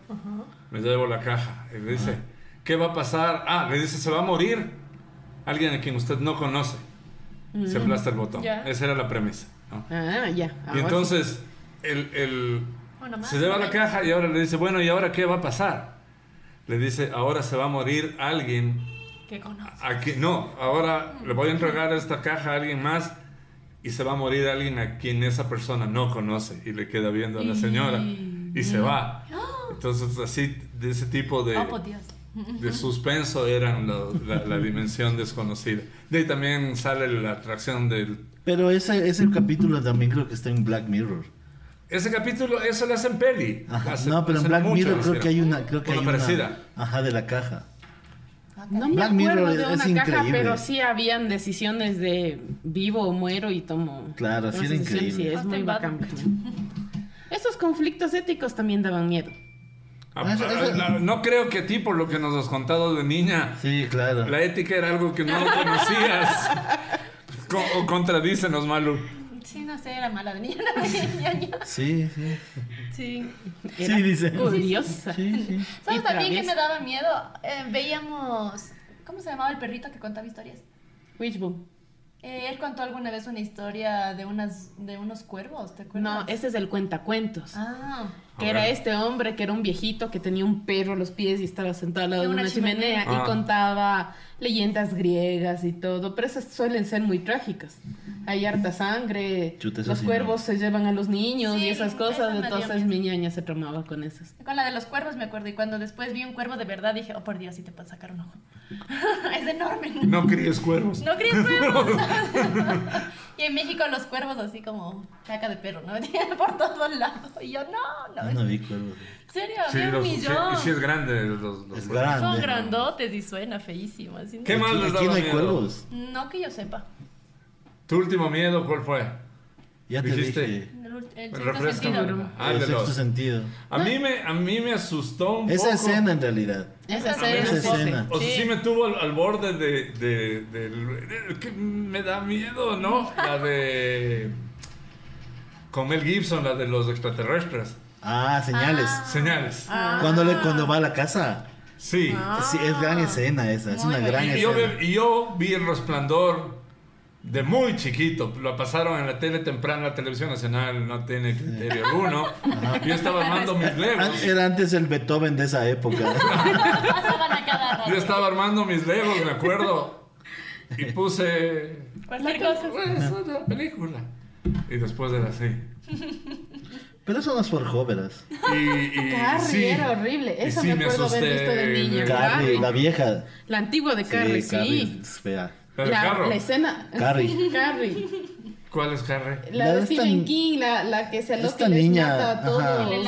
me llevo la caja. Y le dice, ¿qué va a pasar? Ah, le dice, se va a morir alguien a quien usted no conoce. Se aplasta el botón. Ya. Esa era la premisa. ¿no? Ah, ya. Y ahora entonces, el, el- Bueno, se lleva la caja y ahora le dice, bueno, ¿y ahora qué va a pasar? Le dice, ahora se va a morir alguien Que conoce. a quien, no, ahora le voy a entregar esta caja a alguien más y se va a morir alguien a quien esa persona no conoce y le queda viendo a la señora y se va. Entonces, así, de ese tipo de, Oh, de suspenso eran lo- la, la dimensión desconocida. De ahí también sale la atracción del... Pero ese, ese capítulo también creo que está en Black Mirror. Ese capítulo, eso lo hacen peli. Ajá. Hace- no, pero en Black mucho Mirror creo que hay una, creo que hay Una una parecida. Ajá, de la caja. No me Black acuerdo Mirror de es una caja, increíble. pero sí habían decisiones de vivo o muero y tomo. Claro, sí era increíble. Sí, es muy bacán. Esos conflictos éticos también daban miedo. Ah, Ah, No creo que a ti, por lo que nos has contado de niña, Sí, claro. la ética era algo que no conocías. Co- o contradícenos, Malu. Sí, no sé, era mala de niña. no. Sí, sí. Sí. Era Sí, dice. Curiosa. Sí, sí. ¿Sabes también que me daba miedo? Eh, veíamos. ¿Cómo se llamaba el perrito que contaba historias? Witchboom. Eh, él contó alguna vez una historia de unas de unos cuervos, ¿te acuerdas? No, ese es el cuentacuentos. Ah, Que era este hombre que era un viejito que tenía un perro a los pies y estaba sentado al lado De una una, chimenea, chimenea. y Ah. contaba leyendas griegas y todo, pero esas suelen ser muy trágicas. Hay harta sangre, Chuta, los cuervos se llevan a los niños Sí, y esas esa cosas, entonces mi ñaña se traumaba con esas. con la de los cuervos me acuerdo y cuando después vi un cuervo de verdad dije, oh por Dios, sí te puedo sacar un ojo. es enorme. No críes cuervos. No críes cuervos. y en México los cuervos así como caca de perro, ¿no? Por todos lados. Y yo, no, no. Yo no vi cuervos. ¿En serio? Sí, Había un los- sí, millón. y sí es grande. Los, los Es grande. Son grandotes y suena feísimo. Así, ¿Qué no. más les aquí daba no hay miedo? cuervos. No que yo sepa. ¿Tu último miedo cuál fue? Ya te Dijiste. dije. El, el sexto sentido. Ah, el de sexto sentido. A mí me, a mí me asustó un Esa poco. escena en realidad. Esa Esa escena, esa sí. escena. O sea, sí, Sí. me tuvo al, al borde de, de, del- de- que me da miedo, ¿no? La de... Con Mel Gibson, la de los extraterrestres. Ah, señales. Señales. Ah. Cuando, le, cuando va a la casa. Sí. Sí, es gran escena esa. Es Muy una gran Y yo, escena. ve- y yo vi el resplandor de muy chiquito. Lo pasaron en la tele temprana, la televisión nacional no tiene criterio alguno. Yo estaba armando mis legos. Era antes el Beethoven de esa época. Yo estaba armando mis legos, me acuerdo. Y puse... Cualquier cosa. Pues, una película. Y después era así. Pero eso no es por jóvenes. Y, y Carrie sí, era horrible. y Esa sí me acuerdo haber asusté visto de niña. Carrie, Carrie. la vieja. La antigua de Carrie, sí. Carrie es fea. La, carro. la escena. Carrie. Carrie. ¿Cuál es Harry? La, La de de esta Stephen King, la, la que se aloca y les niña, mata a todos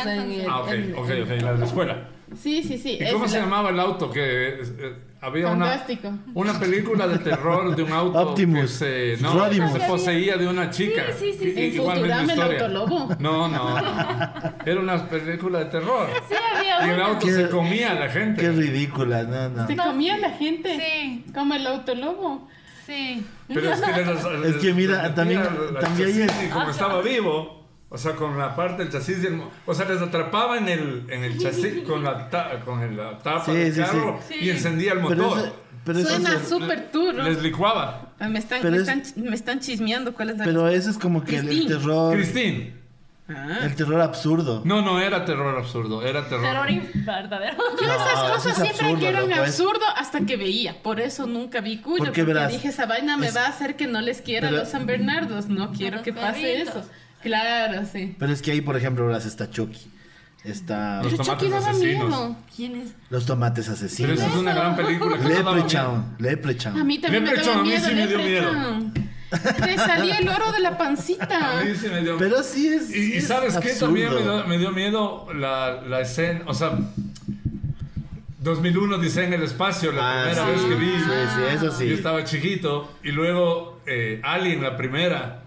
en el- Ah, ok, ok, ok, la de la escuela. Sí, sí, sí. ¿Y cómo se la- llamaba el auto? Que eh, había una, Fantástico. una película de terror de un auto Optimus. que se, no, Rodimus. que se poseía de una chica. Sí, sí, sí, sí. En igual misma Futurama, el autolobo. No, no, no. Era una película de terror. Sí, había Y el auto Qué- se comía a la gente. Qué ridícula, no, no. Se comía la gente. Sí, Como el autolobo. sí. Pero es que, les- Es que mira, también- también y como estaba vivo, o sea, con la parte del chasis, y el mo- o sea, les atrapaba en el, en el chasis con la, ta- con el- la tapa Sí, del sí, carro sí. y encendía el Pero motor. eso, pero eso Suena súper turro. Les licuaba. Ah, Me están, Pero me, es- están, me están chismeando cuál es la pero eso es como que el, el Christine. terror. Christine. Ah. El terror absurdo. No, no era terror absurdo, era terror. Terror verdadero. Yo No, esas cosas es siempre absurdo, que eran loco, absurdo hasta que veía. Por eso nunca vi Cuyo. Porque Porque, verás, dije, esa vaina me es- va a hacer que no les quiera Pero- a los San Bernardos. No quiero que pase perritos. eso. Claro, sí. Pero es que ahí, por ejemplo, verás, está Chucky. Está Los Pero Chucky tomates daba asesinos. miedo. ¿Quién es? Los tomates Pero asesinos. esa es una gran película. que no daba miedo. Leprechaun. Leprechaun. A mí también me Leprechaun, a mí miedo. sí me dio miedo. Leprechaun. Te salía el oro de la pancita. A mí sí me dio Pero sí es. Y, y es sabes qué absurdo. también me dio, me dio miedo la, la escena, o sea, 2001 dice en el espacio, la Ah, primera sí, vez que vi. Sí, sí, eso sí. Yo estaba chiquito y luego eh, Alien, la primera.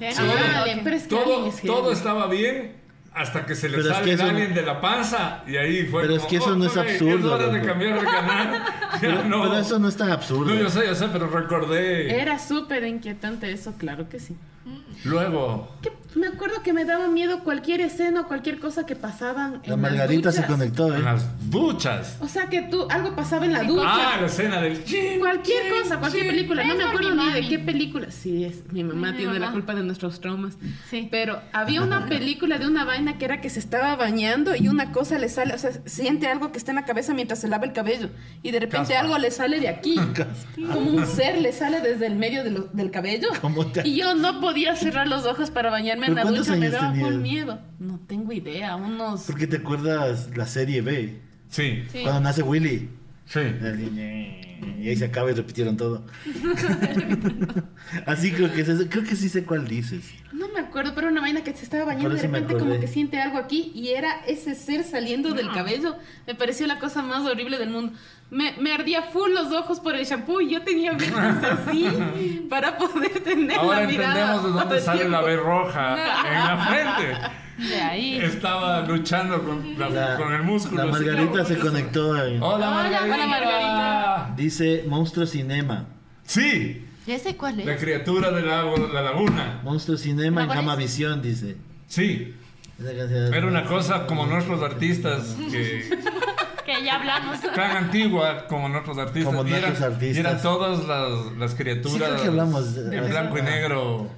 Ah, Alien, pero es que Todo, es todo estaba bien hasta que se le Pero es sale que el alien de la panza y ahí fue Pero es como, que eso no es "Oh, absurdo, Es hora de loco". cambiar de canal. Pero, no. pero eso no es tan absurdo. No, yo sé, yo sé, pero recordé. Era súper inquietante eso, claro que sí. Luego, Que me acuerdo que me daba miedo cualquier escena o cualquier cosa que pasaban en La las Margarita se duchas. conectó, en ¿eh? las duchas. O sea que tú, algo pasaba en la ducha. Ah, la escena del Cualquier cosa, cualquier película. No Es me acuerdo ni de qué película. Sí, es mi mamá Mi tiene la mamá. culpa de nuestros traumas. Sí. Pero había una película de una vaina que era que se estaba bañando y una cosa le sale, o sea, siente algo que está en la cabeza mientras se lava el cabello y de repente Caspa. algo le sale de aquí, como un ser le sale desde el medio de lo- del cabello. ¿Cómo te- Y yo no podía cerrar los ojos para bañarme en ¿Pero la ducha, me daba tenías? full miedo. No tengo idea, unos Porque te acuerdas la serie B. Sí, Sí. Cuando nace Willy. sí. Y ahí se acaba y repitieron todo. Así creo que es eso. Creo que sí sé cuál dices. No me acuerdo, pero una vaina que se estaba bañando y de repente como que siente algo aquí y era ese ser saliendo del cabello. Me pareció la cosa más horrible del mundo. Me, me ardía full los ojos por el shampoo y yo tenía que así para poder tener Ahora la mirada. entendemos de dónde sale la. B roja en la frente. De ahí. Estaba luchando con, la- La, con el músculo. la Margarita se conectó. en- Hola, Hola, Margarita. hola, Margarita. Dice Monstruo Cinema. Sí, Ya sé cuál la es. criatura de la, la laguna. Monstruo Cinema en. Gamavisión, dice. Sí, era una cosa como nuestros artistas, que, Que ya hablamos. tan antigua como nuestros artistas. Como nuestros artistas. y eran todas las, las criaturas Sí, creo que hablamos de- en blanco y negro.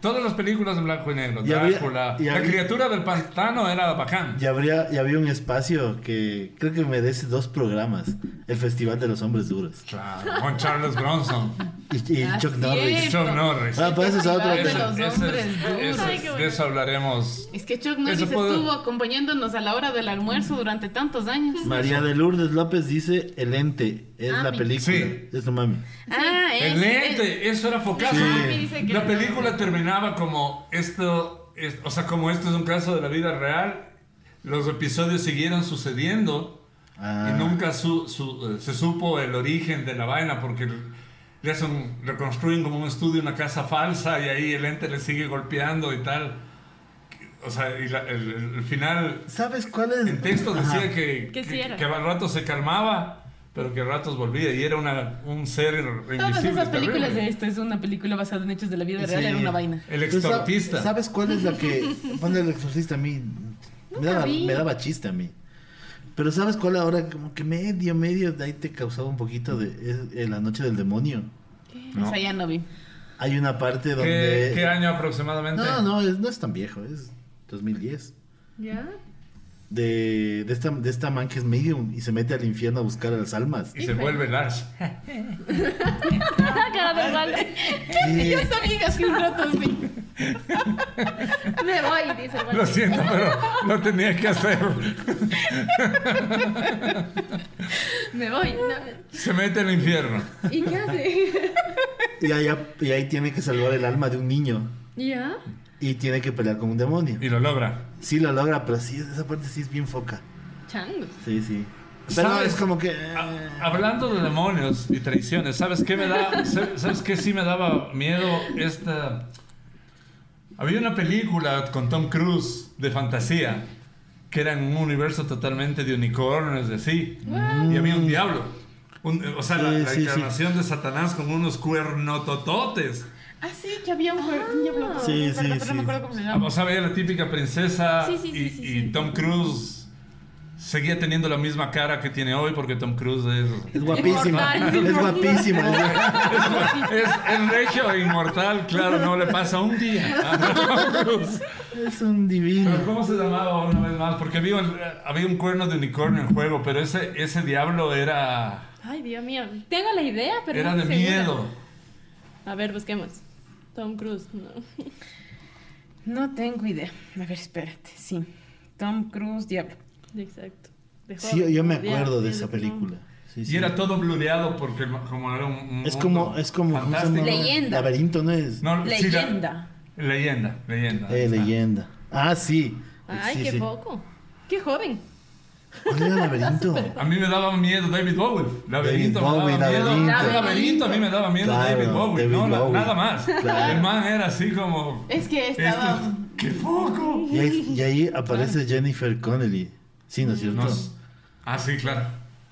Todas las películas en blanco y negro. Y había- Drácula. y La había- criatura del pantano era bacán. Y habría, y había un espacio que creo que merece dos programas. El Festival de los Hombres Duros. Claro, con Charles Bronson. Y, y Ah, Chuck. Norris. Chuck Norris. Ah, pues ese es otro. Festival de eso hablaremos. Es que Chuck Norris puede- estuvo acompañándonos a la hora del almuerzo durante tantos años. María de Lourdes López dice El ente. Es Ah, la película. Sí. Es tu mami. Ah, es, El lente, eso era focazo. Sí. Mami dice que La no. película terminaba como esto, es- o sea, como esto es un caso de la vida real. Los episodios siguieron sucediendo Ah. y nunca su- su- eh, se supo el origen de la vaina porque le hacen, reconstruyen como un estudio una casa falsa y ahí el ente le sigue golpeando y tal. O sea, y la- el, el- el final ¿Sabes cuál es? en texto decía que, Que que, que al rato se calmaba, pero que a ratos volvía y era una, un ser invisible. Todas esas películas terrible. de esto es una película basada en hechos de la vida real, Sí. era una vaina. El exorcista. ¿Sabes cuál es la que pone el exorcista a mí? Me daba, vi. me daba chiste a mí. Pero ¿sabes cuál ahora? Como que medio, medio de ahí te causaba un poquito de es, eh, La Noche del Demonio. No. Esa ya no vi. Hay una parte ¿Qué, donde... qué año aproximadamente? No, no, es- no es tan viejo, es 2010. ¿Ya? De, de, esta, de esta man que es medium y se mete al infierno a buscar a las almas. Y se vuelve Lars. Cara de mal. Y- Yo sabía que hace un rato sí. Me voy, dice el Lo siento, pero lo tenía que hacer. Me voy. No. Se mete al infierno. ¿Y qué hace? y, ahí, y ahí tiene que salvar el alma de un niño. ¿Ya? Y tiene que pelear con un demonio. Y lo logra. Sí lo logra, pero sí, esa parte sí es bien foca. Changos. Sí, sí. Pero ¿Sabes? es como que... Ha- Hablando de demonios y traiciones, ¿sabes qué me da? ¿Sabes qué sí me daba miedo? Esta. Había una película con Tom Cruise de fantasía que era en un universo totalmente de unicornios y así. Y había un diablo. Un- o sea, la, Sí, la sí, sí. encarnación de Satanás con unos cuernotototes. Ah, sí, que había un, diablo. Sí, sí, Pero no sí. me acuerdo cómo se llama. O sea, veía la típica princesa Sí, sí, sí, y, sí, y sí. Tom Cruise seguía teniendo la misma cara que tiene hoy porque Tom Cruise es... Es guapísimo. Es guapísimo. Es, es regio e inmortal, claro, no le pasa un día a Tom Cruise. Es un divino. Pero ¿Cómo se llamaba una vez más? Porque había, un- había un cuerno de unicornio en juego, pero ese, ese diablo era, Ay, Dios mío. Tengo la idea, pero era no de segura. miedo. A ver, busquemos. Tom Cruise. No. No tengo idea. A ver, espérate. Sí. Tom Cruise, diablo. Exacto. De Sí, yo me acuerdo de esa película. Sí, sí. Y era todo blureado porque como era un, un Es como, es como. Leyenda. Laberinto, ¿no es? No, sí, la- Leyenda. leyenda, leyenda. Eh, está. leyenda. Ah, sí. Ay, Sí, qué sí. poco. Qué joven. ¿Cuál era laberinto? A mí me daba miedo David Bowie. Laberinto David Bowie, me daba miedo. Laberinto. Laberinto a mí me daba miedo Claro, David Bowie. David no, Bowie. nada más. Claro. El man era así como... Es que "Esto estaba. es- ¡Qué foco! Y ahí, y ahí aparece Jennifer Connelly. Sí, ¿no es cierto? Ah, sí, claro.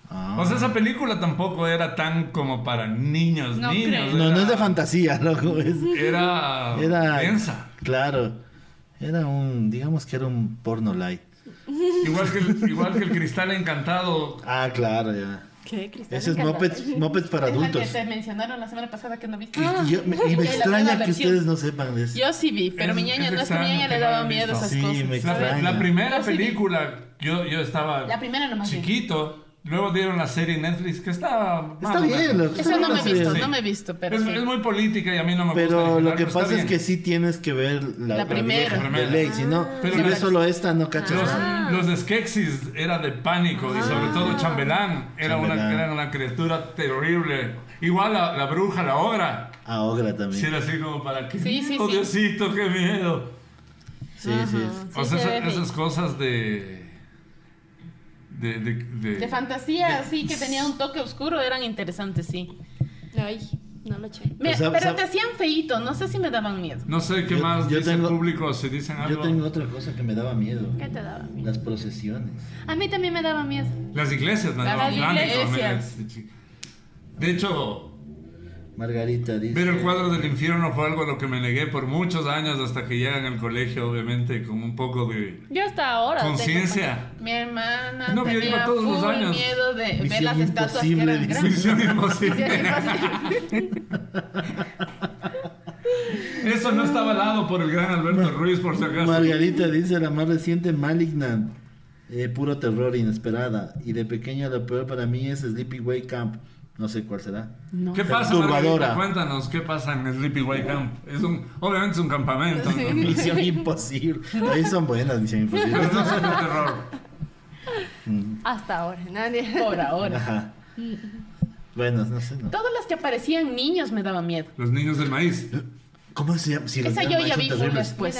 Ah. O sea, esa película tampoco era tan como para niños, No niños. creo. No, no era- es de fantasía, loco. Es, Era, era densa. Claro. Era un, digamos que era un porno light. Igual que, el, igual que el cristal encantado. Ah, claro, ya. ¿Qué, Cristal? Ese es mopeds, mopeds para Es la adultos. que te mencionaron la semana pasada que no viste. Y, y yo- me- y me extraña que ustedes no sepan de eso. Yo sí vi, pero Es- mi es no es que mi que le daba miedo esas Sí, cosas. me La, extraña. la primera Yo sí vi. película, yo, yo estaba La primera nomás chiquito. Luego dieron la serie en Netflix que Está o bien. Esa no me he Sí, visto, sí. no me he visto, pero es, sí. es muy política y a mí no me gusta. Pero lo que está pasa es que sí tienes que ver la, La primera. de ley. Si no, Pero si la- ves solo esta, no cachas Los, nada. los de Skeksis era de pánico y sobre todo Chambelán era una, Chambelán. era una criatura terrible. Igual la, la bruja, la ogra. A Ogra Sí, también. era así como para que. Sí, sí, oh, sí. Diosito, qué miedo. Sí, sí. o Sí, sea, esas cosas de. De, de, de- De fantasía, de- así que tenía un toque oscuro, eran interesantes, sí. Ay, no lo eché. Me- Pues, pero te hacían feíto, no sé si me daban miedo. No sé qué Yo- más yo dice tengo- el público si dicen algo. Yo tengo otra cosa que me daba miedo. ¿Qué te daba miedo? Las procesiones. A mí también me daba miedo. Las iglesias, me Las daban iglesias. me- De hecho, Margarita dice. ver el cuadro del infierno fue algo a lo que me negué por muchos años hasta que llegan al colegio, obviamente, con un poco de Yo hasta ahora. conciencia. Mi hermana No, yo tenía iba todos los años. miedo de ver las estatuas que imposible, eran grandes. Imposible. Eso no está avalado por el gran Alberto Ruiz, por si acaso. Margarita dice la más reciente Malignant. Eh, puro terror inesperada. Y de pequeña lo peor para mí es Sleepy Camp. No sé cuál será. No. ¿Qué pasa. Margarita? Cuéntanos, ¿qué pasa en Sleepyway Camp? Es un, obviamente es un campamento, ¿no? Misión imposible. Ahí son buenas Misión Pero imposible. no es un terror. Hasta ahora. Nadie. Por ahora. Ajá. Bueno, no sé. No. Todas las que aparecían niños me daban miedo. Los niños del maíz. ¿Cómo se llama? Sí, Esa yo ya son vi después.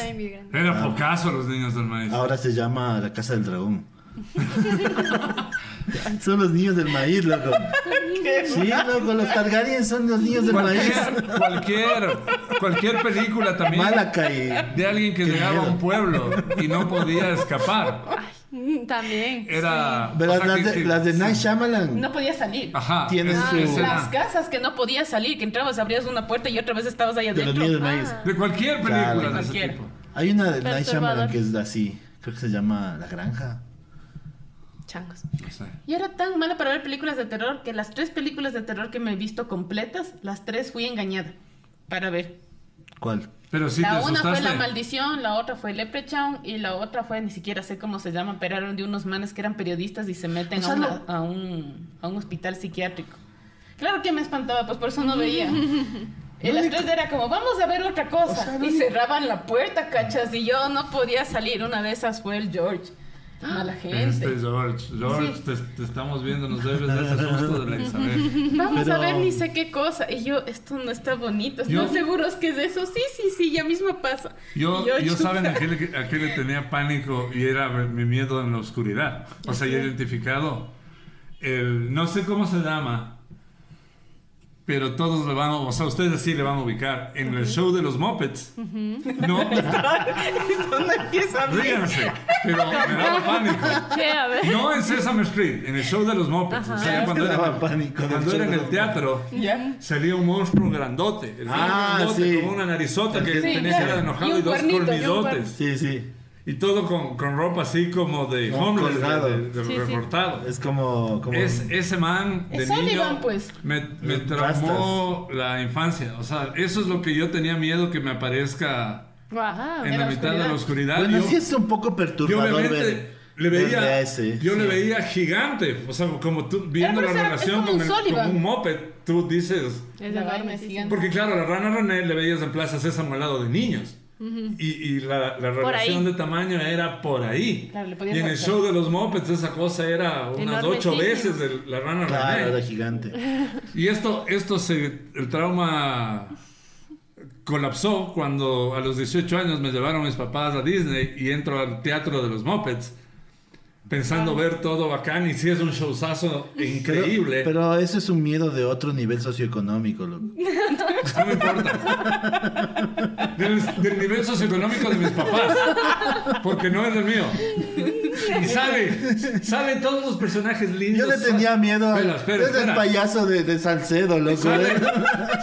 Era focazo los niños del maíz. Ahora se llama La Casa del Dragón. son los niños del maíz, loco. Sí, loco, los Targaryen son los niños del maíz. Cualquier, cualquier, cualquier película también Malacay. de alguien que Qué llegaba a un pueblo y no podía escapar. También. Era. Pero o sea, las, que- de, que- las de Night Shyamalan. No podía salir. Ajá. Tienen su- Las casas que no podías salir, que entrabas, abrías una puerta y otra vez estabas ahí de los adentro. niños del maíz. Ah. De cualquier película Claro. de ese Cualquiera. tipo. Hay una de Night Shyamalan que es así. Creo que se llama La Granja. Changos. No sé. Y era tan mala para ver películas de terror que las tres películas de terror que me he visto completas, las tres fui engañada para ver. ¿Cuál? Pero sí la te una fue. La Maldición, la otra fue Leprechaun y la otra fue, ni siquiera sé cómo se llaman, pero eran de unos manes que eran periodistas y se meten O sea, a, una- no- a un, a un hospital psiquiátrico. Claro que me espantaba, pues por eso no veía. Y las tres era como, vamos a ver otra cosa. O sea, y cerraban la puerta, cachas, y yo no podía salir. Una de esas fue el George. Mala gente. Este George, George, Sí. te, te estamos viendo, nos debes de ese susto de la Isabel. Vamos Pero- a ver ni sé qué cosa. Y yo, esto no está bonito. ¿Están Yo- seguros que es eso? Sí, sí, sí, ya mismo pasa. Yo, yo chuta. saben a qué, le, a qué le tenía pánico y era mi miedo en la oscuridad. O sea, ya identificado. El, no sé cómo se llama, pero todos le van a, o sea, ustedes sí le van a ubicar. En el show de los Muppets. No, ¿Dónde empieza a abrir? ríganse, pero me daba pánico. ¿Qué? A ver. No en Sesame Street, en el show de los Muppets. O sea, ya cuando Me era, daba pánico cuando era en el teatro, ¿Ya? salía un monstruo grandote. El Ah, grandote sí. con una narizota que Sí, tenía claro. cara de enojado Y dos cuernito. Sí, sí. Y todo con, con ropa así como de Como homeless, de, colgado. de- de Sí, sí. recortado. Es como... como Es, ese man de Es Sullivan, niño pues. me, me traumó la infancia. O sea, eso es lo que yo tenía miedo que me aparezca Ajá. en la, mitad de la oscuridad. Bueno, Yo- sí es un poco yo perturbador obviamente ver, le veía, ese. yo le sí. veía gigante, o sea, como tú viendo Pero, la relación con, un el, Sullivan. con un moped, tú dices, Es La sí. gigante. porque claro, la rana René le veías en Plaza Sésamo al lado de niños. Y, y la, la relación de tamaño era por ahí. Claro, y en el show de los mopeds esa cosa era unas ocho veces de la rana Claro, René. era gigante. Y esto, esto se, el trauma colapsó cuando a los 18 años me llevaron mis papás a Disney y entro al teatro de los Muppets pensando ver todo bacán y sí es un showzazo increíble. Pero, pero eso es un miedo de otro nivel socioeconómico, loco. No me importa. Del, del nivel socioeconómico de mis papás. Porque no es del mío. Y sale, salen todos los personajes lindos. Yo le tenía miedo Espera, espera, es el payaso de, de Salcedo, loco. Sale, ¿eh?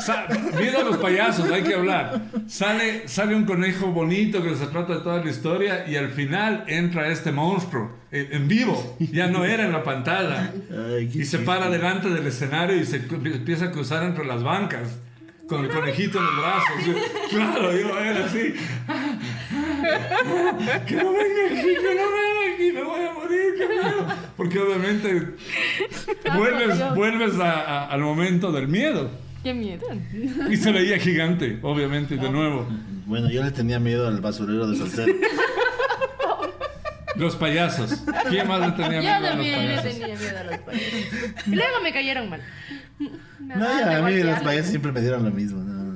sa- miedo a los payasos, hay que hablar. Sale, sale un conejo bonito que se trata de toda la historia y al final entra este monstruo en vivo. Ya no era en la pantalla. Ay, Y se chiste. para delante del escenario y se empieza a cruzar entre las bancas. Con el conejito en los brazos. Yo- Claro, yo era así. Que no venga aquí, que no venga aquí, me voy a morir, qué miedo. Porque obviamente vuelves, vuelves a- a- al momento del miedo. Qué miedo. Y se veía gigante, obviamente, de nuevo. Bueno, yo le tenía miedo al basurero de Salcedo. Los payasos. ¿Quién más le tenía miedo Yo a los también le payasos? tenía miedo a los payasos. Y luego me cayeron mal. Me No, ya, a mí los payasos siempre me dieron lo mismo. no, no.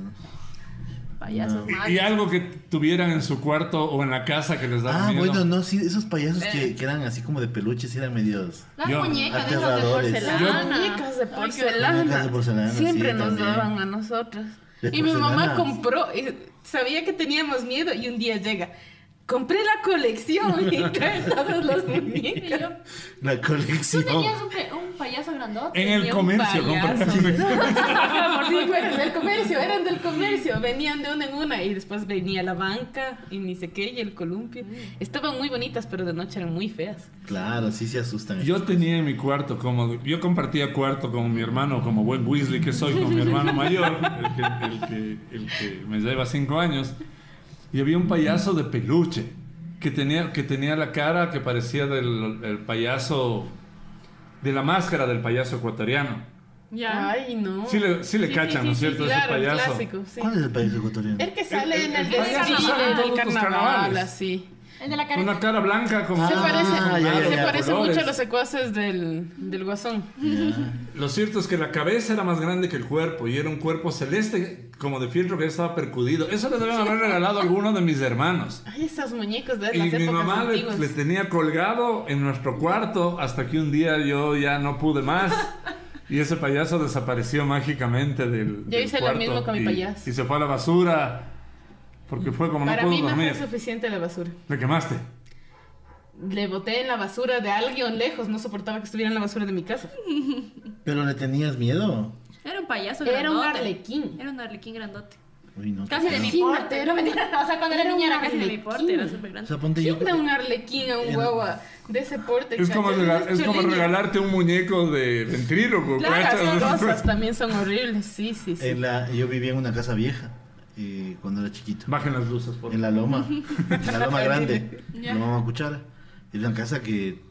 Payasos No. malos. Y algo que tuvieran en su cuarto o en la casa que les daba Ah, miedo. bueno, no, sí, esos payasos Eh. que, que eran así como de peluches, eran medios. Las Yo- muñecas esas de Aterradores. porcelana. Muñecas de qué porcelana. Muñecas de porcelana, Siempre sí, nos también. daban a nosotras. De Y mi mamá porcelana. compró, sabía que teníamos miedo y un día llega. Compré la colección y trae todas las Y yo, muñecas. La Tú colección. tenías un, un payaso grandote. En el comercio, compraron. Sí, bueno, del comercio, eran del comercio, venían de una en una y después venía la banca y ni sé qué y el columpio. Estaban muy bonitas, pero de noche eran muy feas. Claro, sí se asustan. Yo tenía en mi cuarto, como yo compartía cuarto con mi hermano, como buen Weasley que soy, con mi hermano mayor, el que, el que- el que me lleva cinco años, y había un payaso de peluche que tenía, que tenía la cara que parecía del el payaso, de la máscara del payaso ecuatoriano. Ya. Ay, no. Sí le, sí le Sí, cachan, sí, ¿no es sí, cierto? sí, Ese claro, el payaso. clásico, sí. ¿Cuál es el payaso ecuatoriano? El que sale El- en el el desfile sale en del carnaval, carnavales. así. El de la cara. Una cara blanca como... Se Ah, parece, ya, ya, se ya. parece Colores. mucho a los secuaces del, del guasón. Ya. Lo cierto es que la cabeza era más grande que el cuerpo y era un cuerpo celeste como de fieltro que ya estaba percudido. Eso le deben haber regalado a alguno de mis hermanos. Ay, esas muñecos de Y las mi épocas mamá le, le tenía colgado en nuestro cuarto hasta que un día yo ya no pude más. Y ese payaso desapareció mágicamente del, Yo del hice lo cuarto mismo con mi y- payaso. Y se fue a la basura porque fue como no Para pudo mí no dormir. fue suficiente la basura. Le quemaste. Le boté en la basura de alguien lejos, no soportaba que estuviera en la basura de mi casa. ¿Pero le tenías miedo? Era un payaso Era un arlequín. Era un arlequín grandote. Uy, no. Casi de mi porte. No, mentira, o sea, cuando era era niña era casi de mi porte. Era súper O grande. sea, ponte yo. ¿Quién da un arlequín a un guagua de ese porte? Es como, es como regalarte un muñeco de ventríloco. Claro, esas cosas también son horribles, sí, sí, sí. En la, yo vivía en una casa vieja eh, cuando era chiquito. Bajen las luces, por En la loma. En la loma grande. La loma cuchara. Es una casa que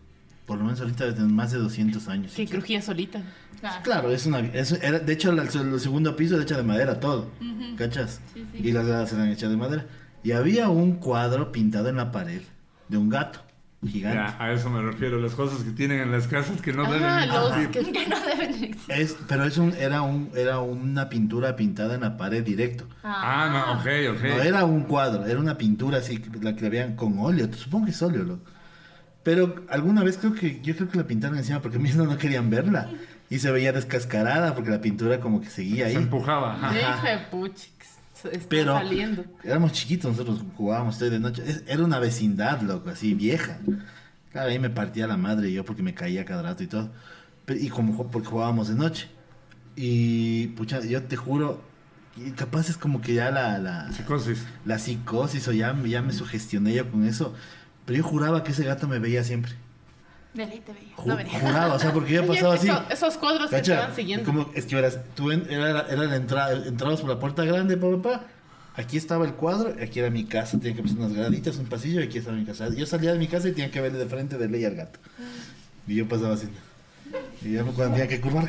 por lo menos ahorita debe tener más de 200 años. Que crujía solita. Claro. Claro, es una. es- era, de hecho, la- el segundo piso era hecho de madera, todo. ¿Cachas? Sí, sí. Y las gradas eran hechas de madera. Y había un cuadro pintado en la pared de un gato gigante. Ya, a eso me refiero. Las cosas que tienen en las casas que no Ah, deben los existir. que- Que no deben existir. Es, pero es un, era, un, era una pintura pintada en la pared directo. Ah, no, ok, ok. No era un cuadro, era una pintura así, la que habían con óleo. Supongo que es óleo, loco. Pero alguna vez creo que, yo creo que la pintaron encima porque mismo no querían verla. Y se veía descascarada porque la pintura como que seguía Se ahí. empujaba. ajá. Hija de puchix. Está Pero saliendo. éramos chiquitos, nosotros jugábamos de noche. Es- Era una vecindad, loco, así vieja. Claro, ahí me partía la madre yo porque me caía cada rato y todo. Pe- Y como porque jugábamos de noche. Y pucha, yo te juro, capaz es como que ya la, la, Psicosis. la psicosis o ya, ya me sugestioné yo con eso. Pero yo juraba que ese gato me veía siempre. De ley te veía. Ju- No venía. juraba, o sea, porque Oye, pasaba así. eso- esos cuadros que te Cacha, van siguiendo. Como, es que verás, tú en- era, era la entrada, entrabas por la puerta grande, papá. Aquí estaba el cuadro, aquí era mi casa, tenía que pasar unas graditas, un pasillo, y aquí estaba mi casa. Yo salía de mi casa y tenía que verle de frente de ley al gato. Y yo pasaba así. Y ya cuando tenía que curvar,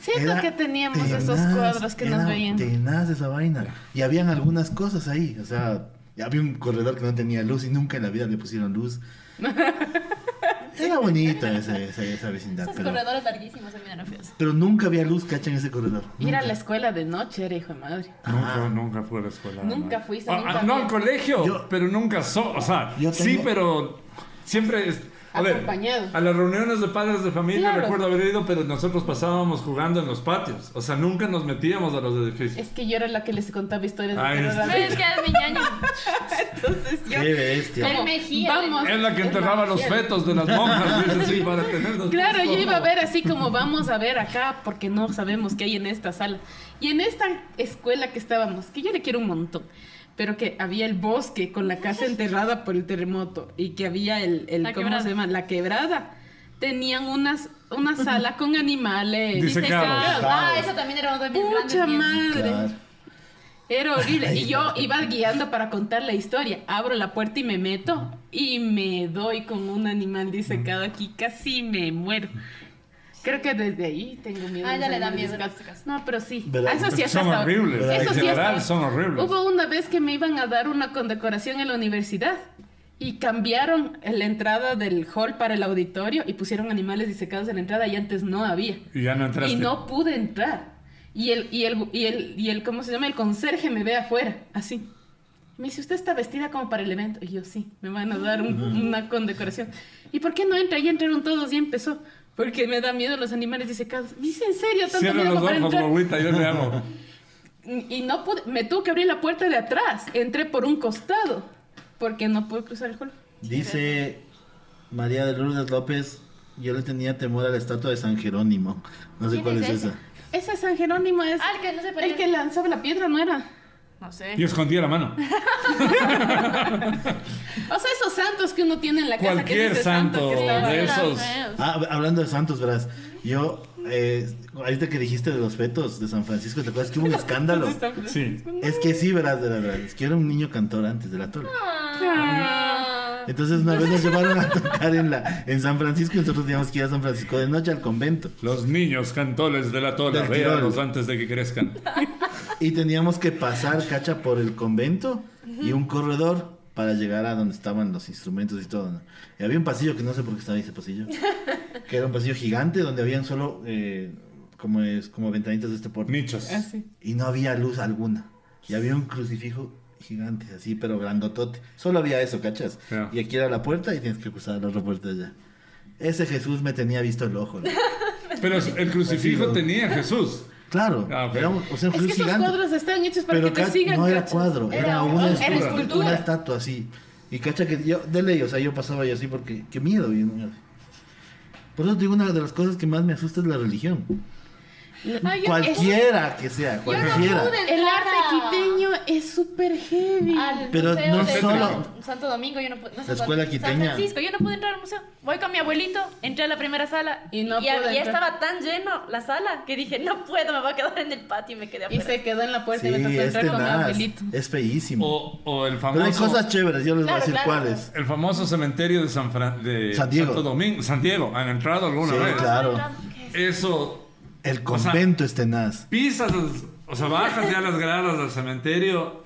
Siento Era que teníamos esos tenaz, cuadros que nos veían. tenaz esa vaina. Y habían algunas cosas ahí. O sea, había un corredor que no tenía luz y nunca en la vida le pusieron luz. Era bonito ese- esa, esa vecindad. Esos Pero, corredores larguísimos se miran feos. pero nunca había luz, cacha, en ese corredor. Ir a la escuela de noche era hijo de madre. Nunca, nunca fui a la escuela. Nunca fuiste, Ah, ah, no, al colegio, Yo- pero nunca so, o sea, sí, pero siempre a ver, Acompañado. a las reuniones de padres de familia Claro. recuerdo haber ido, pero nosotros pasábamos jugando en los patios, o sea, nunca nos metíamos a los edificios. Es que yo era la que les contaba historias de Ay, terror a sí. Es que es mi ñaño. Entonces yo... Qué bestia. como, El Mejía, vamos. Es la que enterraba los fetos de las monjas, dice, sí, para tenerlos. Claro, yo iba a ver así como vamos a ver acá porque no sabemos qué hay en esta sala. Y en esta escuela que estábamos, que yo le quiero un montón, pero que había el bosque con la casa enterrada por el terremoto y que había el, el La ¿cómo quebrada. se llama? La quebrada. Tenían unas, una sala con animales. Disecados. Ah, eso también era uno de mis Pucha grandes miedos. madre. Claro. Era horrible. Y yo iba guiando para contar la historia. Abro la puerta y me meto. Y me doy con un animal disecado aquí. Casi me muero. Creo que desde ahí tengo miedo. Ah, ya le da miedo en disecados. este. No, pero sí. ¿Verdad? Eso sí Son hasta- horribles, ¿verdad? Eso en sí general son horribles. Hubo una vez que me iban a dar una condecoración en la universidad. Y cambiaron la entrada del hall para el auditorio y pusieron animales disecados en la entrada y antes no había. Y ya no entraste. Y no pude entrar. Y el, y el, y el, y el, ¿cómo se llama? El conserje me ve afuera, así. Me dice, ¿usted está vestida como para el evento? Y yo, sí, me van a dar un- una condecoración. ¿Y por qué no entra? Ya entraron todos y empezó. Porque me da miedo los animales disecados. Me dice, ¿en serio? ¿Tanto Cierra miedo los para ojos, entrar? guaguita, yo le hago. Y no pude, me tuve que abrir la puerta de atrás. Entré por un costado. Porque no pude cruzar el hall. Dice María de Lourdes López, yo le tenía temor a la estatua de San Jerónimo. No sé ¿Quién cuál es esa. Ese San Jerónimo es Ah, el que no se podía- el que lanzaba la piedra, ¿no era? No sé. Y escondía la mano. O sea, esos santos que uno tiene en la casa. Cualquier que dice santo que de esos. feos. Ah, hablando de santos, verás. Yo, eh, ahorita que dijiste de los fetos de San Francisco, ¿te acuerdas que hubo un escándalo? Sí. Es que sí, verás, de la verdad. Es que yo era un niño cantor antes de la torre. Ah. Entonces una vez nos llevaron a tocar en, la, en San Francisco y nosotros teníamos que ir a San Francisco de noche al convento. Los niños cantores de la tola, véanlos antes de que crezcan. Y teníamos que pasar, cacha, por el convento y un corredor para llegar a donde estaban los instrumentos y todo. ¿no? Y había un pasillo que no sé por qué estaba ese pasillo. Que era un pasillo gigante donde habían solo eh, como, es, como ventanitas de este porte. Nichos. Ah, sí. Y no había luz alguna. Y había un crucifijo gigante, así, pero grandotote. Solo había eso, ¿cachas? Ya. Y aquí era la puerta y tienes que cruzar la otra puerta allá. Ese Jesús me tenía visto el ojo. ¿no? Pero el crucifijo tenía Jesús. Claro, Ah, era un, o sea, un Es que esos gigante. cuadros están hechos para Pero que te sigan. no era ¿cachas? cuadro, era, Era- una, era escultura, escultura. una estatua así. Y cacha que yo, de ley, o sea, yo pasaba yo así porque, qué miedo. y Por eso te digo, una de las cosas que más me asusta es la religión. Ay, yo- Cualquiera que sea, Yo no cualquiera. pude El arte quiteño es súper heavy. al Pero museo no de solo- Santo Domingo, yo no pude. no La escuela cuál- quiteña. San Francisco, yo no pude entrar al museo. Voy con mi abuelito, entré a la primera sala Y no y, pude ya estaba tan lleno la sala que dije, no puedo, me voy a quedar en el patio y me quedé Y afuera. se quedó en la puerta Sí, y me tocó es entrar con mi abuelito. es feísimo. O, o el Pero hay famoso. cosas chéveres, yo les voy a Claro, decir claro. cuáles. El famoso cementerio de San, Fran- de San Diego. Santo Domingo. San Diego. ¿Han entrado alguna Sí, vez? claro. Eso. El O sea, convento es tenaz. Pisas, los- o sea, bajas ya las gradas del cementerio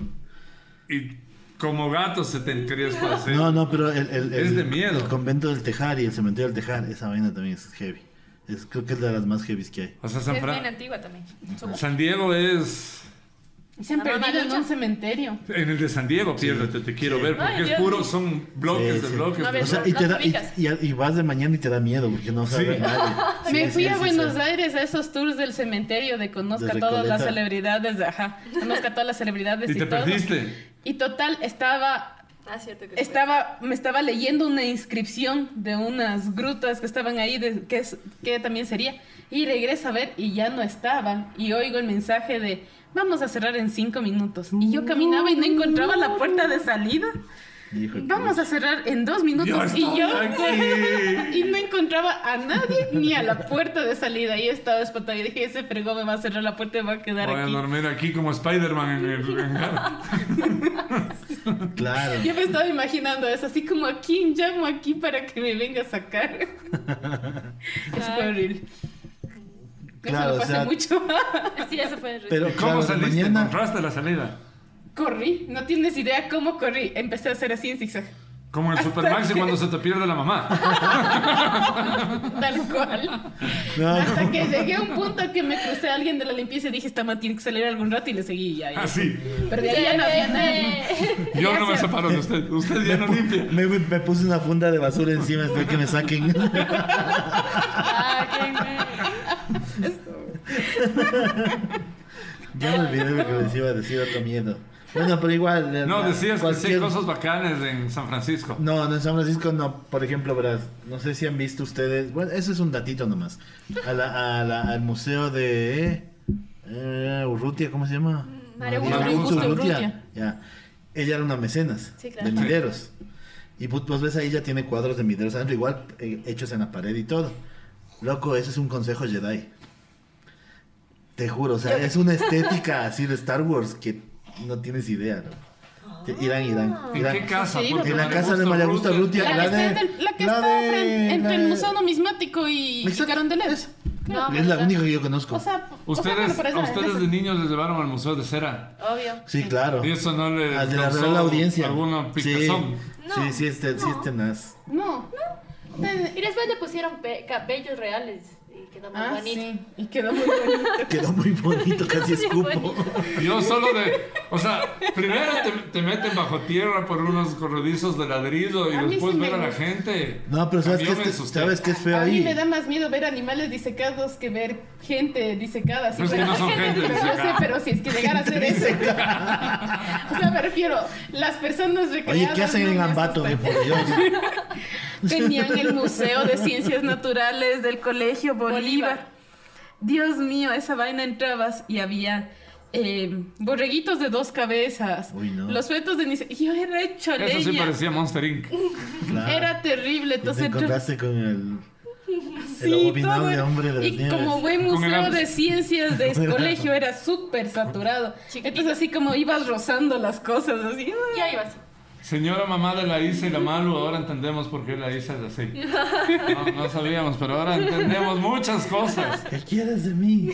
y como gato se te querías parecer. No, no, pero el, el- Es el- de miedo. El convento del Tejar y el cementerio del Tejar, esa vaina también es heavy. Es, creo que es de las más heavy que hay. O sea, Es San, bien Fran- antigua también. San Diego es. Y se han La perdido en lucha. un cementerio. En el de San Diego, piérdete, te quiero sí. ver, porque Ay, es puro, son bloques Sí, de sí. bloques. No, O sea, y, te las da, y, ubicas. y- y vas de mañana y te da miedo porque no sabes Sí. nadie. me Sí, fui sí, a sí, Buenos sí. Aires a esos tours del cementerio de conozca De a todas las celebridades, de- ajá, conozca a todas las celebridades y, Y te todo. perdiste. Y total, estaba Ah, cierto que sí. estaba, me estaba leyendo una inscripción de unas grutas que estaban ahí, de, que, es, que también sería. Y regreso a ver y ya no estaban. Y oigo el mensaje de, vamos a cerrar en cinco minutos. Y yo caminaba y no encontraba la puerta de salida. Hijo Vamos a cerrar en dos minutos. Y yo aquí. y no encontraba a nadie ni a la puerta de salida. Y estaba espantada y dije, ese fregón me va a cerrar la puerta y va a quedar Voy a aquí. dormir aquí como Spider-Man en el en Claro. Yo me estaba imaginando eso, así como a quién llamo aquí para que me venga a sacar. Fue horrible. Claro, eso o me pasé sea- mucho. Sí, eso fue. Pero ¿Cómo claro, saliste? mañana. ¿Encontraste la salida? corrí, no tienes idea cómo corrí. Empecé a hacer así en zigzag. Como en Supermaxi cuando se te pierde la mamá. Tal cual. No, Hasta que llegué a un punto que me crucé a alguien de la limpieza y dije, esta man tiene que salir algún rato y le seguí y ya. ya. Así. Pero ya no había nadie. Yo no me separo de usted. Usted ya no limpia. me, me- puse una funda de basura encima espero que me saquen. Ah, qué. Ya me olvidé lo que les iba a decir otro miedo. Bueno, pero igual. eh, No, la- decías que sí cualquier- cosas bacanas en San Francisco. No, no, en San Francisco no. Por ejemplo, verás, no sé si han visto ustedes. Bueno, eso es un datito nomás. A la, a la- al museo de. Eh, Urrutia, ¿cómo se llama? María Augusta Urrutia. Ya. Ella era una mecenas Sí, claro. de mideros. Y pues, pues ves ahí ya tiene cuadros de mideros adentro, igual eh, hechos en la pared y todo. Loco, ese es un consejo Jedi. Te juro, o sea, es una estética así de Star Wars que no tienes idea, ¿no? Te- Irán, Irán. ¿En Irán. qué casa? Sí, Porque En la casa de María Augusta Urrutia. La, La que está, de- en el- la que la está de- frente- entre la el de- Museo Numismático y, y Exacto. Carondelet. No, es la única que yo conozco. O sea, o sea, Ustedes, a ustedes de niños les llevaron al Museo de Cera. Obvio. sí, claro. Y eso no le Al de la Real Audiencia. alguna sí, picazón. No. sí, sí, este, sí, este nas. No. Y después le pusieron pe- cabellos reales y quedó muy Ah, bonito. sí. Y quedó muy bonito. Quedó muy bonito, casi Muy escupo. bonito. Yo solo de. O sea, primero te, te meten bajo tierra por unos corredizos de ladrillo y después sí ver a la gente. No, pero ¿sabes me es. ¿sabes qué es feo A mí ahí? me da más miedo ver animales disecados que ver gente disecada. Sí, Pero es que no son gente pero no sé, disecada. pero si es que llegara a ser eso. o sea, me refiero, las personas recreadas. Oye, ¿qué hacen no en Ambato, por Dios? Tenían el Museo de Ciencias Naturales del Colegio Bolívar. Bolívar. Dios mío, esa vaina entrabas y había eh, borreguitos de dos cabezas. Uy, no. Los fetos de Nice. Yo era hecho Eso sí parecía Monster Inc. Claro. Era terrible. Y te Entonces, encontraste con el, el Sí, abominable todo- hombre de Y nieves. como buen Con el museo de ciencias de el colegio era súper saturado. Entonces así como ibas rozando las cosas así. Ya iba así. Señora mamá de la Isa y la Malu, ahora entendemos por qué la Isa es así. No, no sabíamos, pero ahora entendemos muchas cosas. ¿Qué quieres de mí?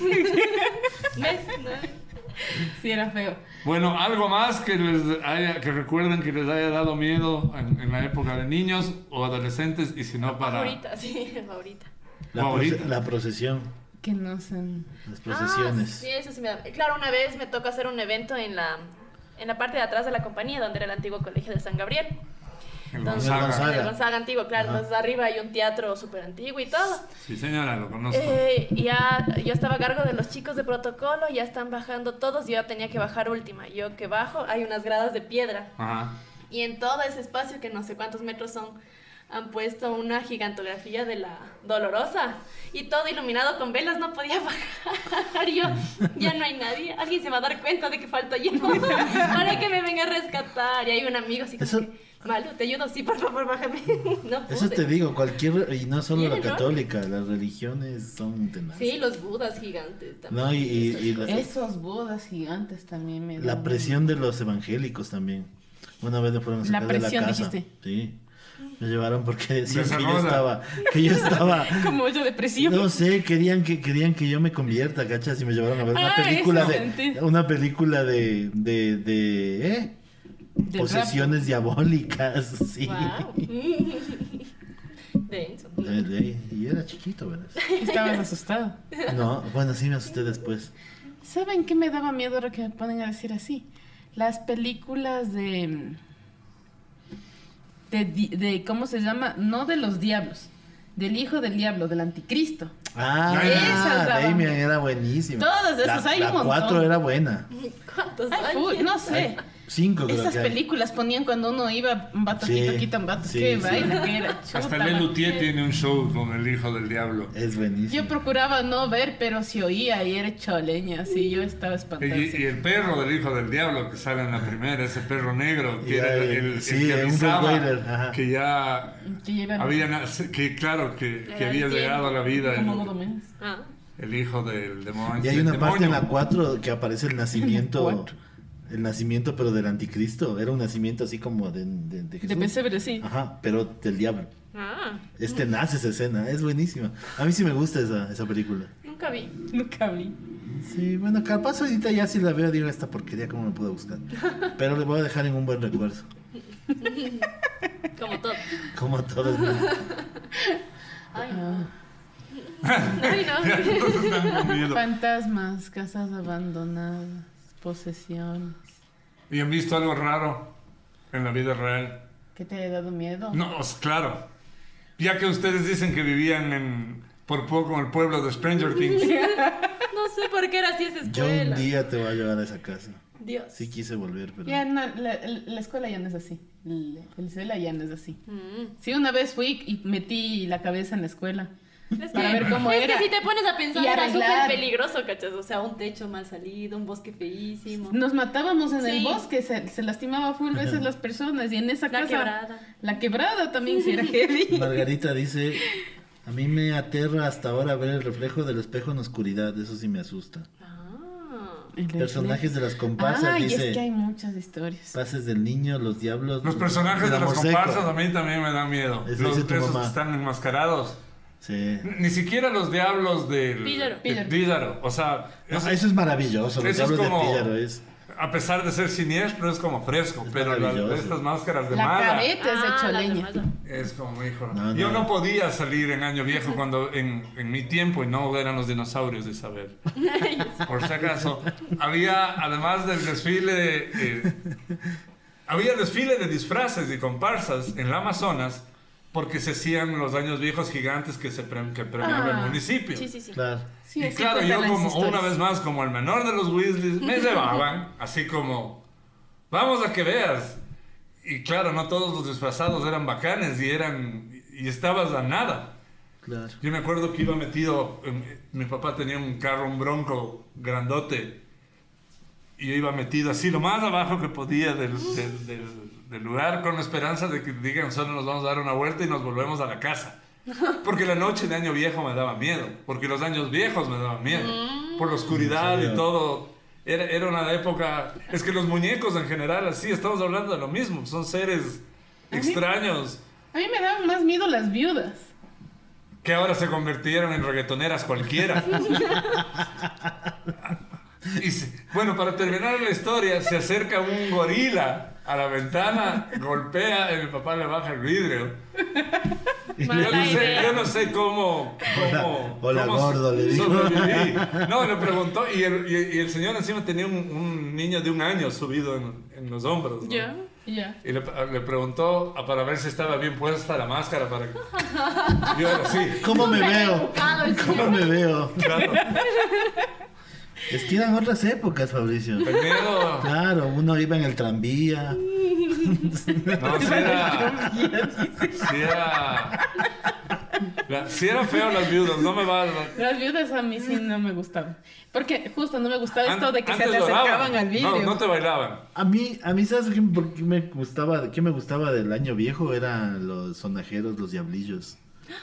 Sí, era feo. Bueno, algo más que les haya, que recuerden que les haya dado miedo en, en la época de niños o adolescentes y si no para Ahorita, sí, ahorita. La, la procesión, Que no son. las procesiones. Ah, sí, eso sí me da. Claro, una vez me tocó hacer un evento en la, en la parte de atrás de la compañía, donde era el antiguo colegio de San Gabriel. el Entonces, Gonzaga. Gonzaga. en el Gonzaga antiguo, claro. Ajá. Entonces arriba hay un teatro súper antiguo y todo. Sí, señora, lo conozco. Eh, ya, yo estaba a cargo de los chicos de protocolo, ya están bajando todos, yo ya tenía que bajar última. Yo que bajo, hay unas gradas de piedra. Ajá. Y en todo ese espacio, que no sé cuántos metros son, han puesto una gigantografía de la Dolorosa. Y todo iluminado con velas, no podía bajar. Yo, ya no hay nadie. Alguien se va a dar cuenta de que falta yo. Para que me venga a rescatar. Y hay un amigo así Eso- que, Malu, te ayudo, sí, por favor, bájame. No pude. Eso te digo, cualquier, y no solo la católica, las religiones son tenaces. Sí, los budas gigantes también. No, y, y- y la, Esos bodas gigantes también me la presión de los evangélicos también. Una vez me fueron a La sacar de la casa. dijiste. Sí. Me llevaron porque decían que yo estaba, que yo estaba, Como yo depresión. no sé, querían que querían que yo me convierta, ¿cachas? Y me llevaron a ver una Ah, película de, una película de, de, de, ¿eh? Del Posesiones diabólicas, sí. Wow. Denso. De- de- y era chiquito, ¿verdad? Estabas asustado. No, bueno, sí me asusté después. ¿Saben qué me daba miedo ahora que me ponen a decir así? Las películas de, de. di- de- ¿Cómo se llama? No de los diablos. Del hijo del diablo, del anticristo. Ah, daban Damien era buenísimo. Todas esas, la, hay la un montón. 4 era buena. ¿Cuántos Ay, no sé. Cinco creo Esas que hay. películas ponían cuando uno iba un vato Sí, quito, quita un vato. sí, Qué sí. vaina que era. Hasta chuta, el man. Lutier tiene un show con el hijo del diablo. Es buenísimo. Yo procuraba no ver, pero si oía y era choleña, así yo estaba Y, espantada. y el perro del hijo del diablo que sale en la primera, ese perro negro, que Ya, era el, el- el- que un avisaba que ya Que había, que claro, que, que había llegado a la vida el, menos. Ah. el hijo del demonio. Y hay una parte en la demonio. 4 que aparece el nacimiento. El nacimiento, pero del anticristo. Era un nacimiento así como de, de, de De Jesús. pesebre, sí. Ajá, pero del diablo. Ah. Este nace esa escena, es buenísima. A mí sí me gusta esa, esa película. Nunca vi. Nunca vi. Sí, bueno, capaz ahorita ya si la veo digo esta porquería, ¿cómo me puedo buscar? Pero le voy a dejar en un buen recuerdo. Como todo. Como todo mundo. Ay, Ah. Ay, no. Fantasmas, casas abandonadas, posesiones. ¿Y han visto algo raro en la vida real? ¿Qué te ha dado miedo? No, claro. Ya que ustedes dicen que vivían en, por poco en el pueblo de Stranger Things. No sé por qué era así esa Yo escuela. un día te voy a llevar a esa casa. Dios. Sí quise volver, pero... Ya no, la, la escuela ya no es así. El, el CELA ya no es así. Mm. Sí, una vez fui y metí la cabeza en la escuela. Es Para que, ver cómo es era. que si te pones a pensar Y era súper peligroso, ¿cachas? O sea, un techo mal salido, un bosque feísimo. Nos matábamos en el bosque, se, se lastimaba full veces las personas y en esa La casa... quebrada. La quebrada también sí era heavy. Margarita dice, a mí me aterra hasta ahora ver el reflejo del espejo en oscuridad, eso sí me asusta. Ah. Personajes de las comparsas, dice, es que hay muchas historias. pases del niño, los diablos. Los personajes de las comparsas a mí también me dan miedo. Eso Los, dice tu esos mamá. que están enmascarados. Sí. Ni siquiera los diablos del Píllaro. del Píllaro. Píllaro. O sea, No, eso- eso es maravilloso, los eso es diablos como- de Píllaro es... a pesar de ser siniestro, es como fresco. Es pero maravilloso. estas máscaras de La careta es de Ah, la choleña. demás. es como, hijo. No, Yo no. no podía salir en Año Viejo cuando en, en mi tiempo y no eran los dinosaurios de Isabel. Por si acaso, había, además del desfile, eh, había desfile de disfraces y comparsas en la Amazonas porque se hacían los años viejos gigantes que se pre- que premiaba Ah, el municipio. Sí, sí, sí. Claro. Sí, y claro, yo como historias. una vez más, como el menor de los Weasleys, me llevaban, así como, vamos a que veas. Y claro, no todos los disfrazados eran bacanes y eran, y estabas a nada. Claro. Yo me acuerdo que iba metido, en- mi papá tenía un carro, un bronco grandote, y yo iba metido así lo más abajo que podía del, del- del- del lugar con la esperanza de que digan solo nos vamos a dar una vuelta y nos volvemos a la casa. Porque la noche de año viejo me daba miedo, porque los años viejos me daban miedo, por la oscuridad ¿En y todo. Era, era una época, es que los muñecos en general, así, estamos hablando de lo mismo, son seres A mí- extraños A mí me daban más miedo las viudas. que ahora se convirtieron en reggaetoneras cualquiera. Y se- bueno, para terminar la historia, se acerca un gorila a la ventana, golpea y mi papá le baja el vidrio. Yo no, sé, idea. yo no sé cómo... cómo Hola, cómo gordo, le dijo. sobreviví. No, le preguntó y el, y- y el señor encima tenía un, un niño de un año subido en, en los hombros. ¿no? Ya. Ya. Y le, le preguntó a- para ver si estaba bien puesta la máscara para que... Yo era así. ¿Cómo me veo? ¿Cómo me veo? Claro. Es que eran otras épocas, Fabricio. El miedo... Claro, uno iba en el tranvía. No, si era. Si era. la- Si eran feos las viudas, no me va a. Las viudas a mí sí no me gustaban. Porque justo no me gustaba esto de que se te lloraban. acercaban al vidrio. No, no te bailaban. A mí, a mí ¿sabes qué, por qué me gustaba, qué me gustaba del año viejo? Eran los sonajeros, los diablillos.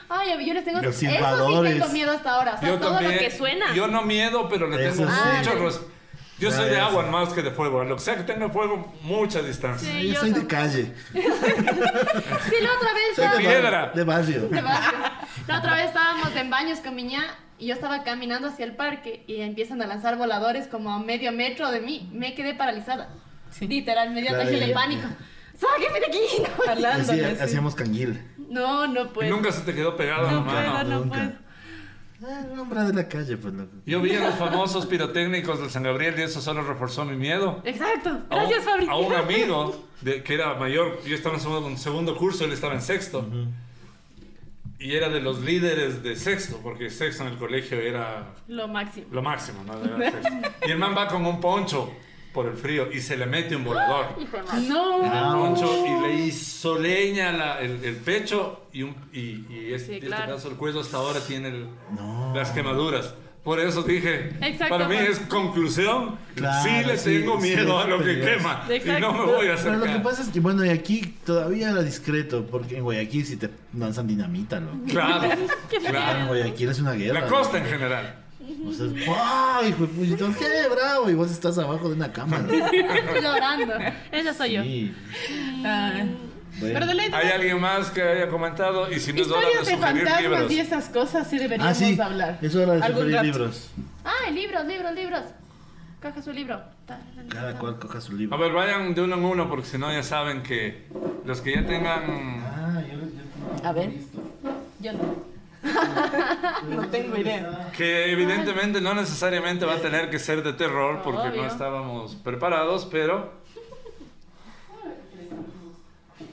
Ay, yo les tengo... Los Eso sí tengo miedo hasta ahora. O sea, Yo todo también. lo que suena. Yo no miedo, pero le Eso tengo sí. mucho Ah, res- Yo soy de agua más que de fuego. A lo que sea que tenga fuego, mucha distancia. Sí, yo yo soy de calle, Sí, la otra vez... soy de, piedra. de barrio. de barrio. La otra vez estábamos en baños con mi ña y yo estaba caminando hacia el parque y empiezan a lanzar voladores como a medio metro de mí. Me quedé paralizada. Sí. Literal, me dio ataque de ya. pánico. ¡Sáqueme de aquí! Jalándole, Así- sí. hacíamos canguil. No, no Y puedo. nunca se te quedó pegado No mano. puedo, no nunca. puedo. Ah, un hombre de la calle, pues. Yo vi a los famosos pirotécnicos del San Gabriel y eso solo reforzó mi miedo. Exacto. Gracias, Fabri. A un amigo de, que era mayor, yo estaba en segundo, en segundo curso, él estaba en sexto. Y era de los líderes de sexto, porque sexto en el colegio era Lo máximo. lo máximo, ¿no? Era sexto. Y el man va con un poncho por el frío y se le mete un volador. No. en el poncho y le hizo leña la- el, el pecho y, un, y, y este, Sí, este claro. caso el cuello hasta ahora tiene el- No. las quemaduras. Por eso dije, para mí pues. es conclusión, Claro, sí le sí, tengo sí, miedo es a lo que peligroso. quema y Exacto. no me voy a Pero acercar. lo que pasa es que, bueno, y aquí todavía era discreto, porque en Guayaquil si te lanzan dinamita, ¿no? Claro, Qué En claro. Guayaquil es una guerra. La costa en general. O sea, ¡ay, hijo de puta! ¡Qué bravo! Y vos estás abajo de una cama. Llorando. Esa soy yo. Sí. Ah, Bueno. pero de ley, ¿Hay alguien más que haya comentado? Y si no es hora de de sugerir fantasmas libros. y esas cosas sí deberíamos Ah, sí. hablar. Es hora de sugerir rato. libros. Ah, libros, libros, libros. Coja su libro. Cada cual coja su A libro. ver, vayan de uno en uno porque si no ya saben que los que ya tengan... Ah, yo, yo A ver. Yo no. No tengo idea. Que evidentemente no necesariamente va a tener que ser de terror porque no estábamos preparados, pero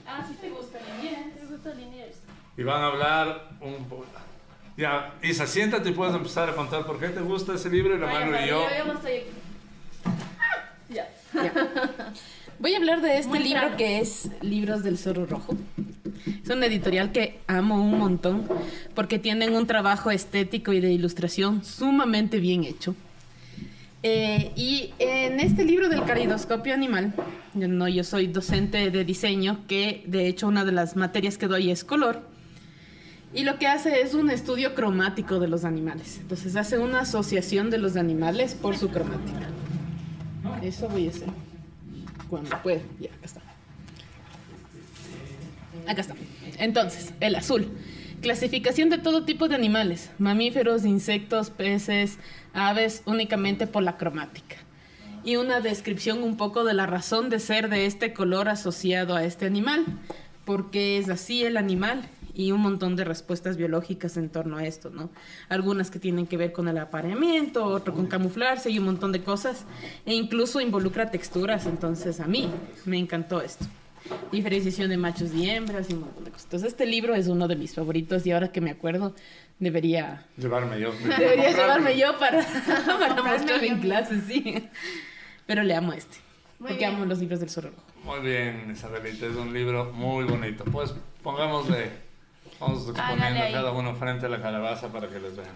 Ah, sí te gusta Liniers. Te gusta Liniers. y van a hablar un poco. Ya, Isa, siéntate y puedes empezar a contar por qué te gusta ese libro y la Vaya, mano y yo. yo no estoy aquí. Ya. Voy a hablar de este Muy libro claro. que es Libros del Zorro Rojo. Es una editorial que amo un montón porque tienen un trabajo estético y de ilustración sumamente bien hecho. Eh, y en este libro del caleidoscopio animal, yo, no, yo soy docente de diseño, que de hecho una de las materias que doy es color. Y lo que hace es un estudio cromático de los animales. Entonces hace una asociación de los animales por su cromática. Eso voy a hacer. Cuando pueda. Ya, acá está. Acá está. Entonces, el azul. Clasificación de todo tipo de animales. Mamíferos, insectos, peces, aves, únicamente por la cromática. Y una descripción un poco de la razón de ser de este color asociado a este animal. Porque es así el animal y un montón de respuestas biológicas en torno a esto, ¿no? Algunas que tienen que ver con el apareamiento, otro con camuflarse y un montón de cosas. E incluso involucra texturas, entonces a mí me encantó esto. Diferenciación de machos y hembras y un montón de cosas. Entonces este libro es uno de mis favoritos y ahora que me acuerdo debería, Llevarme yo. debería llevarme yo para, para Comprarme mostrar en clase, sí. Pero le amo este, Muy porque bien. amo los libros del zorro rojo. Muy bien, Isabelita, es un libro muy bonito. Pues pongámosle, vamos exponiendo ahí. cada uno frente a la calabaza para que les vean.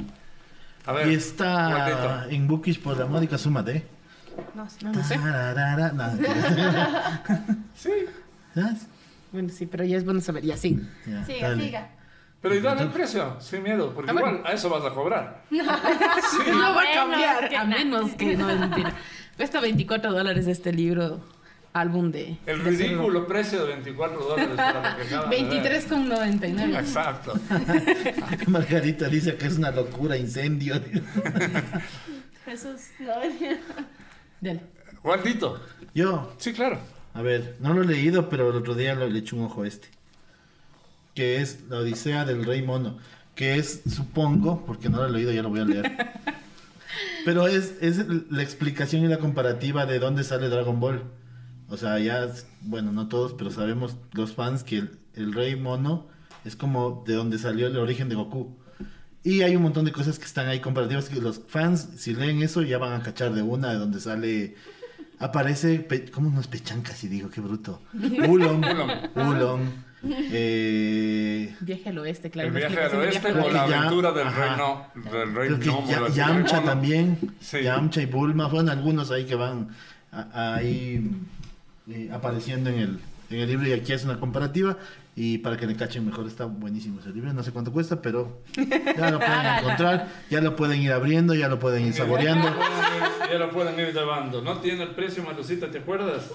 A ver, Y está en Bookish por la módica suma de. No, sé, no sé. No. Sí, ¿Sabes? Bueno, sí, pero ya es bueno saber, ya sí. Ya, Siga, dale. siga. pero y dale el precio, sin miedo, porque Ah, bueno. igual a eso vas a cobrar. No va a cambiar, a menos que no es mentira. Cuesta 24 dólares este libro, álbum de... El de ridículo precio de 24 dólares para lo que acaban de ver. 23,99. Exacto. Margarita dice que es una locura, incendio. Jesús. No, Dale. Juanito. Yo, Sí, claro. a ver, no lo he leído, pero el otro día lo- le eché un ojo a este. Que es La Odisea del Rey Mono. Que es, supongo, porque no lo he leído, ya lo voy a leer. Pero es, es la explicación y la comparativa de dónde sale Dragon Ball. O sea, ya, bueno, no todos, pero sabemos los fans que el, el Rey Mono es como de donde salió el origen de Goku. Y hay un montón de cosas que están ahí comparativas que los fans, si leen eso, ya van a cachar de una, de donde sale... Aparece, pe- ¿cómo no es pechanca si digo? Qué bruto. Ulon. Ulon. Eh, Viaje al oeste, claro. el viaje al oeste viaje o la aventura del ajá. reino, del rey creo que gnomo, Ya- del Yamcha también. Sí. Yamcha y Bulma. Bueno, algunos ahí que van a- ahí eh, apareciendo en el, en el libro y aquí es una comparativa. Y para que le cachen mejor, está buenísimo ese libro. No sé cuánto cuesta, pero ya lo pueden encontrar. Ya lo pueden ir abriendo, ya lo pueden ir saboreando. Ya lo pueden ir llevando. ¿No tiene el precio, Malucita, te acuerdas?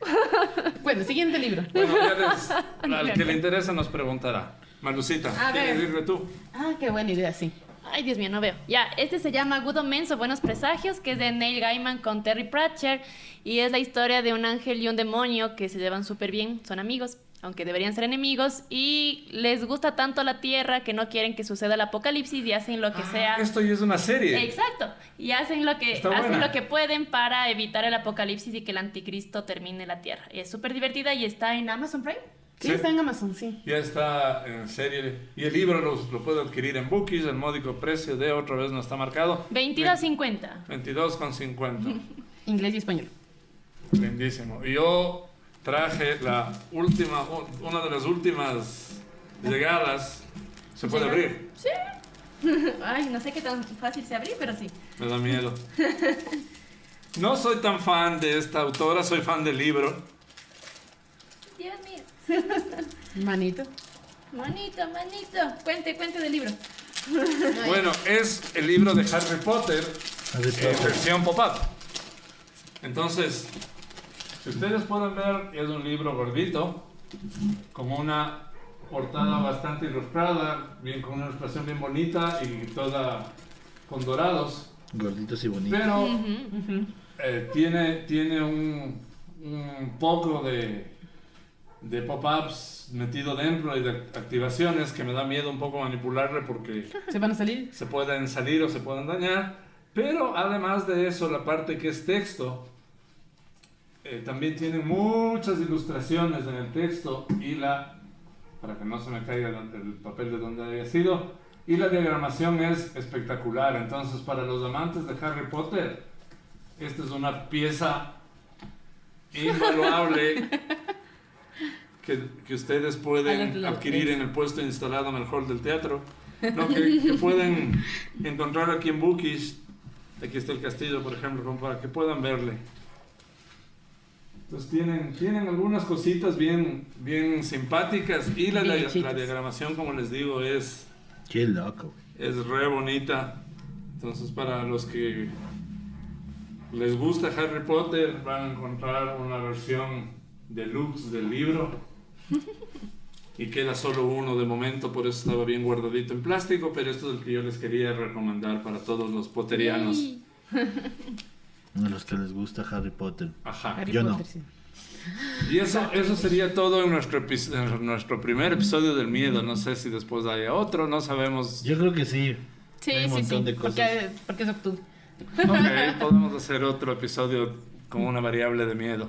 Bueno, siguiente libro. Bueno, ya les- al que le interesa nos preguntará. Malucita, ¿quieres irle tú? Ah, qué buena idea, sí. Ay, Dios mío, no veo. Ya, este se llama Good Omens o Buenos Presagios, que es de Neil Gaiman con Terry Pratchett. Y es la historia de un ángel y un demonio que se llevan súper bien, son amigos, aunque deberían ser enemigos. Y les gusta tanto la tierra que no quieren que suceda el apocalipsis y hacen lo que sea. Esto ya es una serie. Exacto. Y hacen lo que Está hacen buena. lo que pueden para evitar el apocalipsis y que el anticristo termine la tierra. Es súper divertida y está en Amazon Prime. Sí, Sí. está en Amazon, sí. Ya está en serie. Y el libro lo, lo puede adquirir en Bookies, el módico precio de otra vez no está marcado. 22.50. 22,50. Inglés y español. Lindísimo. Y yo traje la última, una de las últimas llegadas. ¿Se puede Llega- abrir? Ay, no sé qué tan fácil se abrir, pero sí. Me da miedo. No soy tan fan de esta autora, soy fan del libro. Dios mío. Manito. Manito, manito. Cuente, cuente del libro. Bueno, es el libro de Harry Potter Harry en Potter. versión pop-up. Entonces, si ustedes pueden ver, es un libro gordito, con una portada bastante ilustrada, bien con una ilustración bien bonita y toda con dorados. Gorditos y bonitos. Pero eh, tiene, tiene un, un poco de, de pop-ups metido dentro y de activaciones que me da miedo un poco manipularle porque ¿Se van a salir? se pueden salir o se pueden dañar. Pero además de eso, la parte que es texto, eh, también tiene muchas ilustraciones en el texto y la, para que no se me caiga el, el papel de donde haya sido, y la diagramación es espectacular. Entonces, para los amantes de Harry Potter, esta es una pieza invaluable que, que ustedes pueden adquirir en el puesto instalado en el hall del teatro. No, que, que pueden encontrar aquí en Bookish. Aquí está el castillo, por ejemplo, para que puedan verle. Entonces tienen, tienen algunas cositas bien, bien simpáticas y la, la- la diagramación, como les digo, es, Qué loco. es re bonita. Entonces para los que les gusta Harry Potter van a encontrar una versión deluxe del libro. Y queda solo uno de momento, por eso estaba bien guardadito en plástico, pero esto es el que yo les quería recomendar para todos los potterianos. Yay. A los que les gusta Harry Potter. Ajá. Harry Yo no. Potter, sí. Y eso, eso sería todo en nuestro, en nuestro primer episodio del miedo. No sé si después haya otro, no sabemos. Yo creo que sí. Sí, Hay un sí, montón sí. de cosas. Porque, porque es octubre. Ok, podemos hacer otro episodio con una variable de miedo.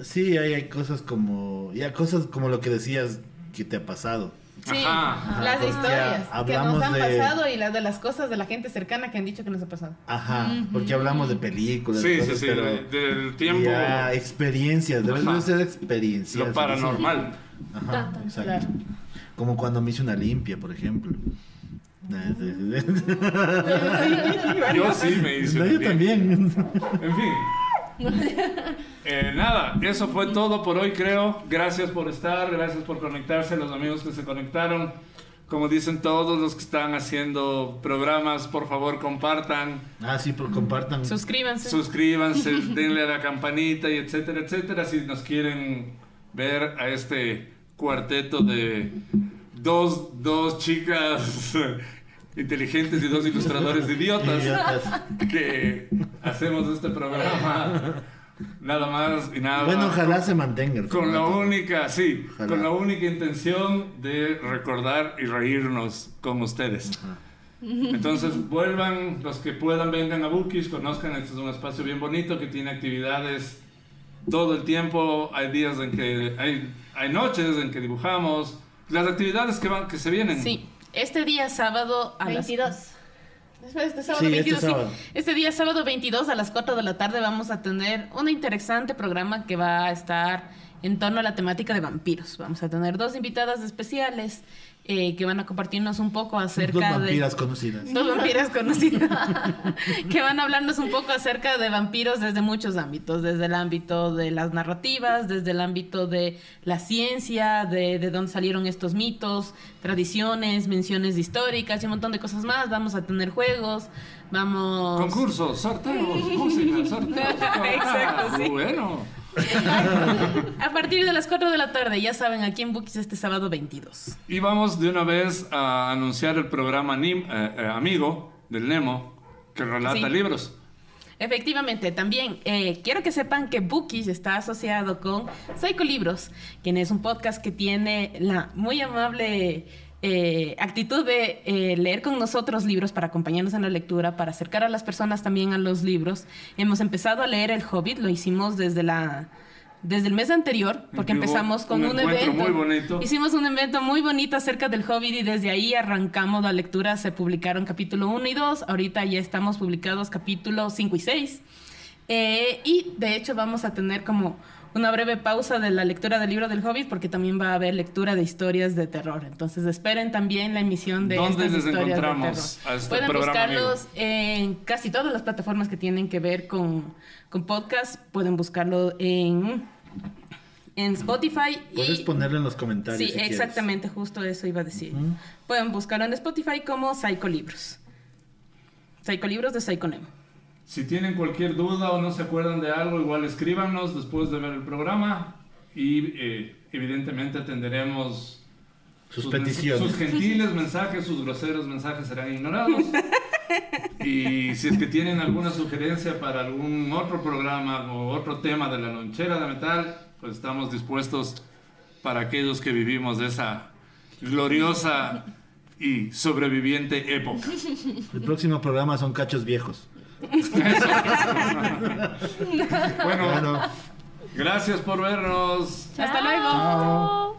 Sí, hay, hay cosas como. Ya, cosas como lo que decías que te ha pasado. Sí, Ajá. las Porque historias que nos han de- pasado y las de las cosas de la gente cercana que han dicho que nos ha pasado. Ajá, porque hablamos de películas. Sí, sí, cosas, sí, pero de- del tiempo, Ya, experiencias, debe Ajá. debe ser experiencias. lo paranormal. Ajá, Ta, ta, exacto. claro. Como cuando me hice una limpia, por ejemplo. Yo sí me hice. No, yo también. En fin. Eh, nada, eso fue todo por hoy, creo. Gracias por estar, gracias por conectarse, los amigos que se conectaron. Como dicen todos los que están haciendo programas, por favor compartan, Ah, sí, pero compartan. Suscríbanse. suscríbanse, denle a la campanita y etcétera, etcétera. Si nos quieren ver a este cuarteto de dos, dos chicas inteligentes y dos ilustradores de idiotas Idiotas. que hacemos este programa nada más y nada Bueno, ojalá se mantenga. con la única, sí, Ojalá. con la única intención de recordar y reírnos con ustedes. Ajá. Entonces vuelvan, los que puedan vengan a Bookish, conozcan, este es un espacio bien bonito que tiene actividades todo el tiempo, hay días en que, hay, hay noches en que dibujamos, las actividades que van, que se vienen. Sí, este día sábado a las 22. Después de sábado Sí, este 22, sí. sábado. Este día sábado 22 a las 4 de la tarde vamos a tener un interesante programa que va a estar en torno a la temática de vampiros. Vamos a tener dos invitadas especiales eh, que van a compartirnos un poco acerca Dos de... vampiras conocidas. Dos vampiras conocidas que van a hablarnos un poco acerca de vampiros desde muchos ámbitos, desde el ámbito de las narrativas, desde el ámbito de la ciencia, de, de dónde salieron estos mitos, tradiciones, menciones históricas y un montón de cosas más. Vamos a tener juegos, vamos... Concursos, sorteos, música, sorteos. Exacto, sí. Bueno. A partir de las 4 de la tarde, ya saben, aquí en Bookies este sábado 22. Y vamos de una vez a anunciar el programa Nim- eh, eh, Amigo del Nemo que relata Sí. libros. Efectivamente, también eh, quiero que sepan que Bookies está asociado con Psycho Libros, quien es un podcast que tiene la muy amable eh, actitud de eh, leer con nosotros libros para acompañarnos en la lectura, para acercar a las personas también a los libros. Hemos empezado a leer El Hobbit, lo hicimos desde la desde el mes anterior, porque Hubo empezamos con un un, evento. muy bonito. Hicimos un evento muy bonito acerca del Hobbit y desde ahí arrancamos la lectura. Se publicaron capítulo 1 y 2. Ahorita ya estamos publicados capítulo 5 y 6. Eh, y de hecho vamos a tener como una breve pausa de la lectura del libro del Hobbit porque también va a haber lectura de historias de terror. Entonces esperen también la emisión de ¿Dónde estas les historias de encontramos terror. a este Pueden programa, buscarlos en casi todas las plataformas que tienen que ver con, con podcast. Pueden buscarlo en, en Spotify. Puedes y, ponerlo en los comentarios. Sí, si quieres. exactamente, justo eso iba a decir. Pueden buscarlo en Spotify como Psicolibros. Psicolibros de Psiconemo. Si tienen cualquier duda o no se acuerdan de algo, igual escríbanos después de ver el programa y eh, evidentemente atenderemos Sus mens- peticiones. sus gentiles mensajes, sus groseros mensajes serán ignorados. Y si es que tienen alguna sugerencia para algún otro programa o otro tema de la lonchera de metal, pues estamos dispuestos para aquellos que vivimos de esa gloriosa y sobreviviente época. El próximo programa son cachos viejos. Bueno, Bueno. gracias por vernos. Hasta luego. Chao.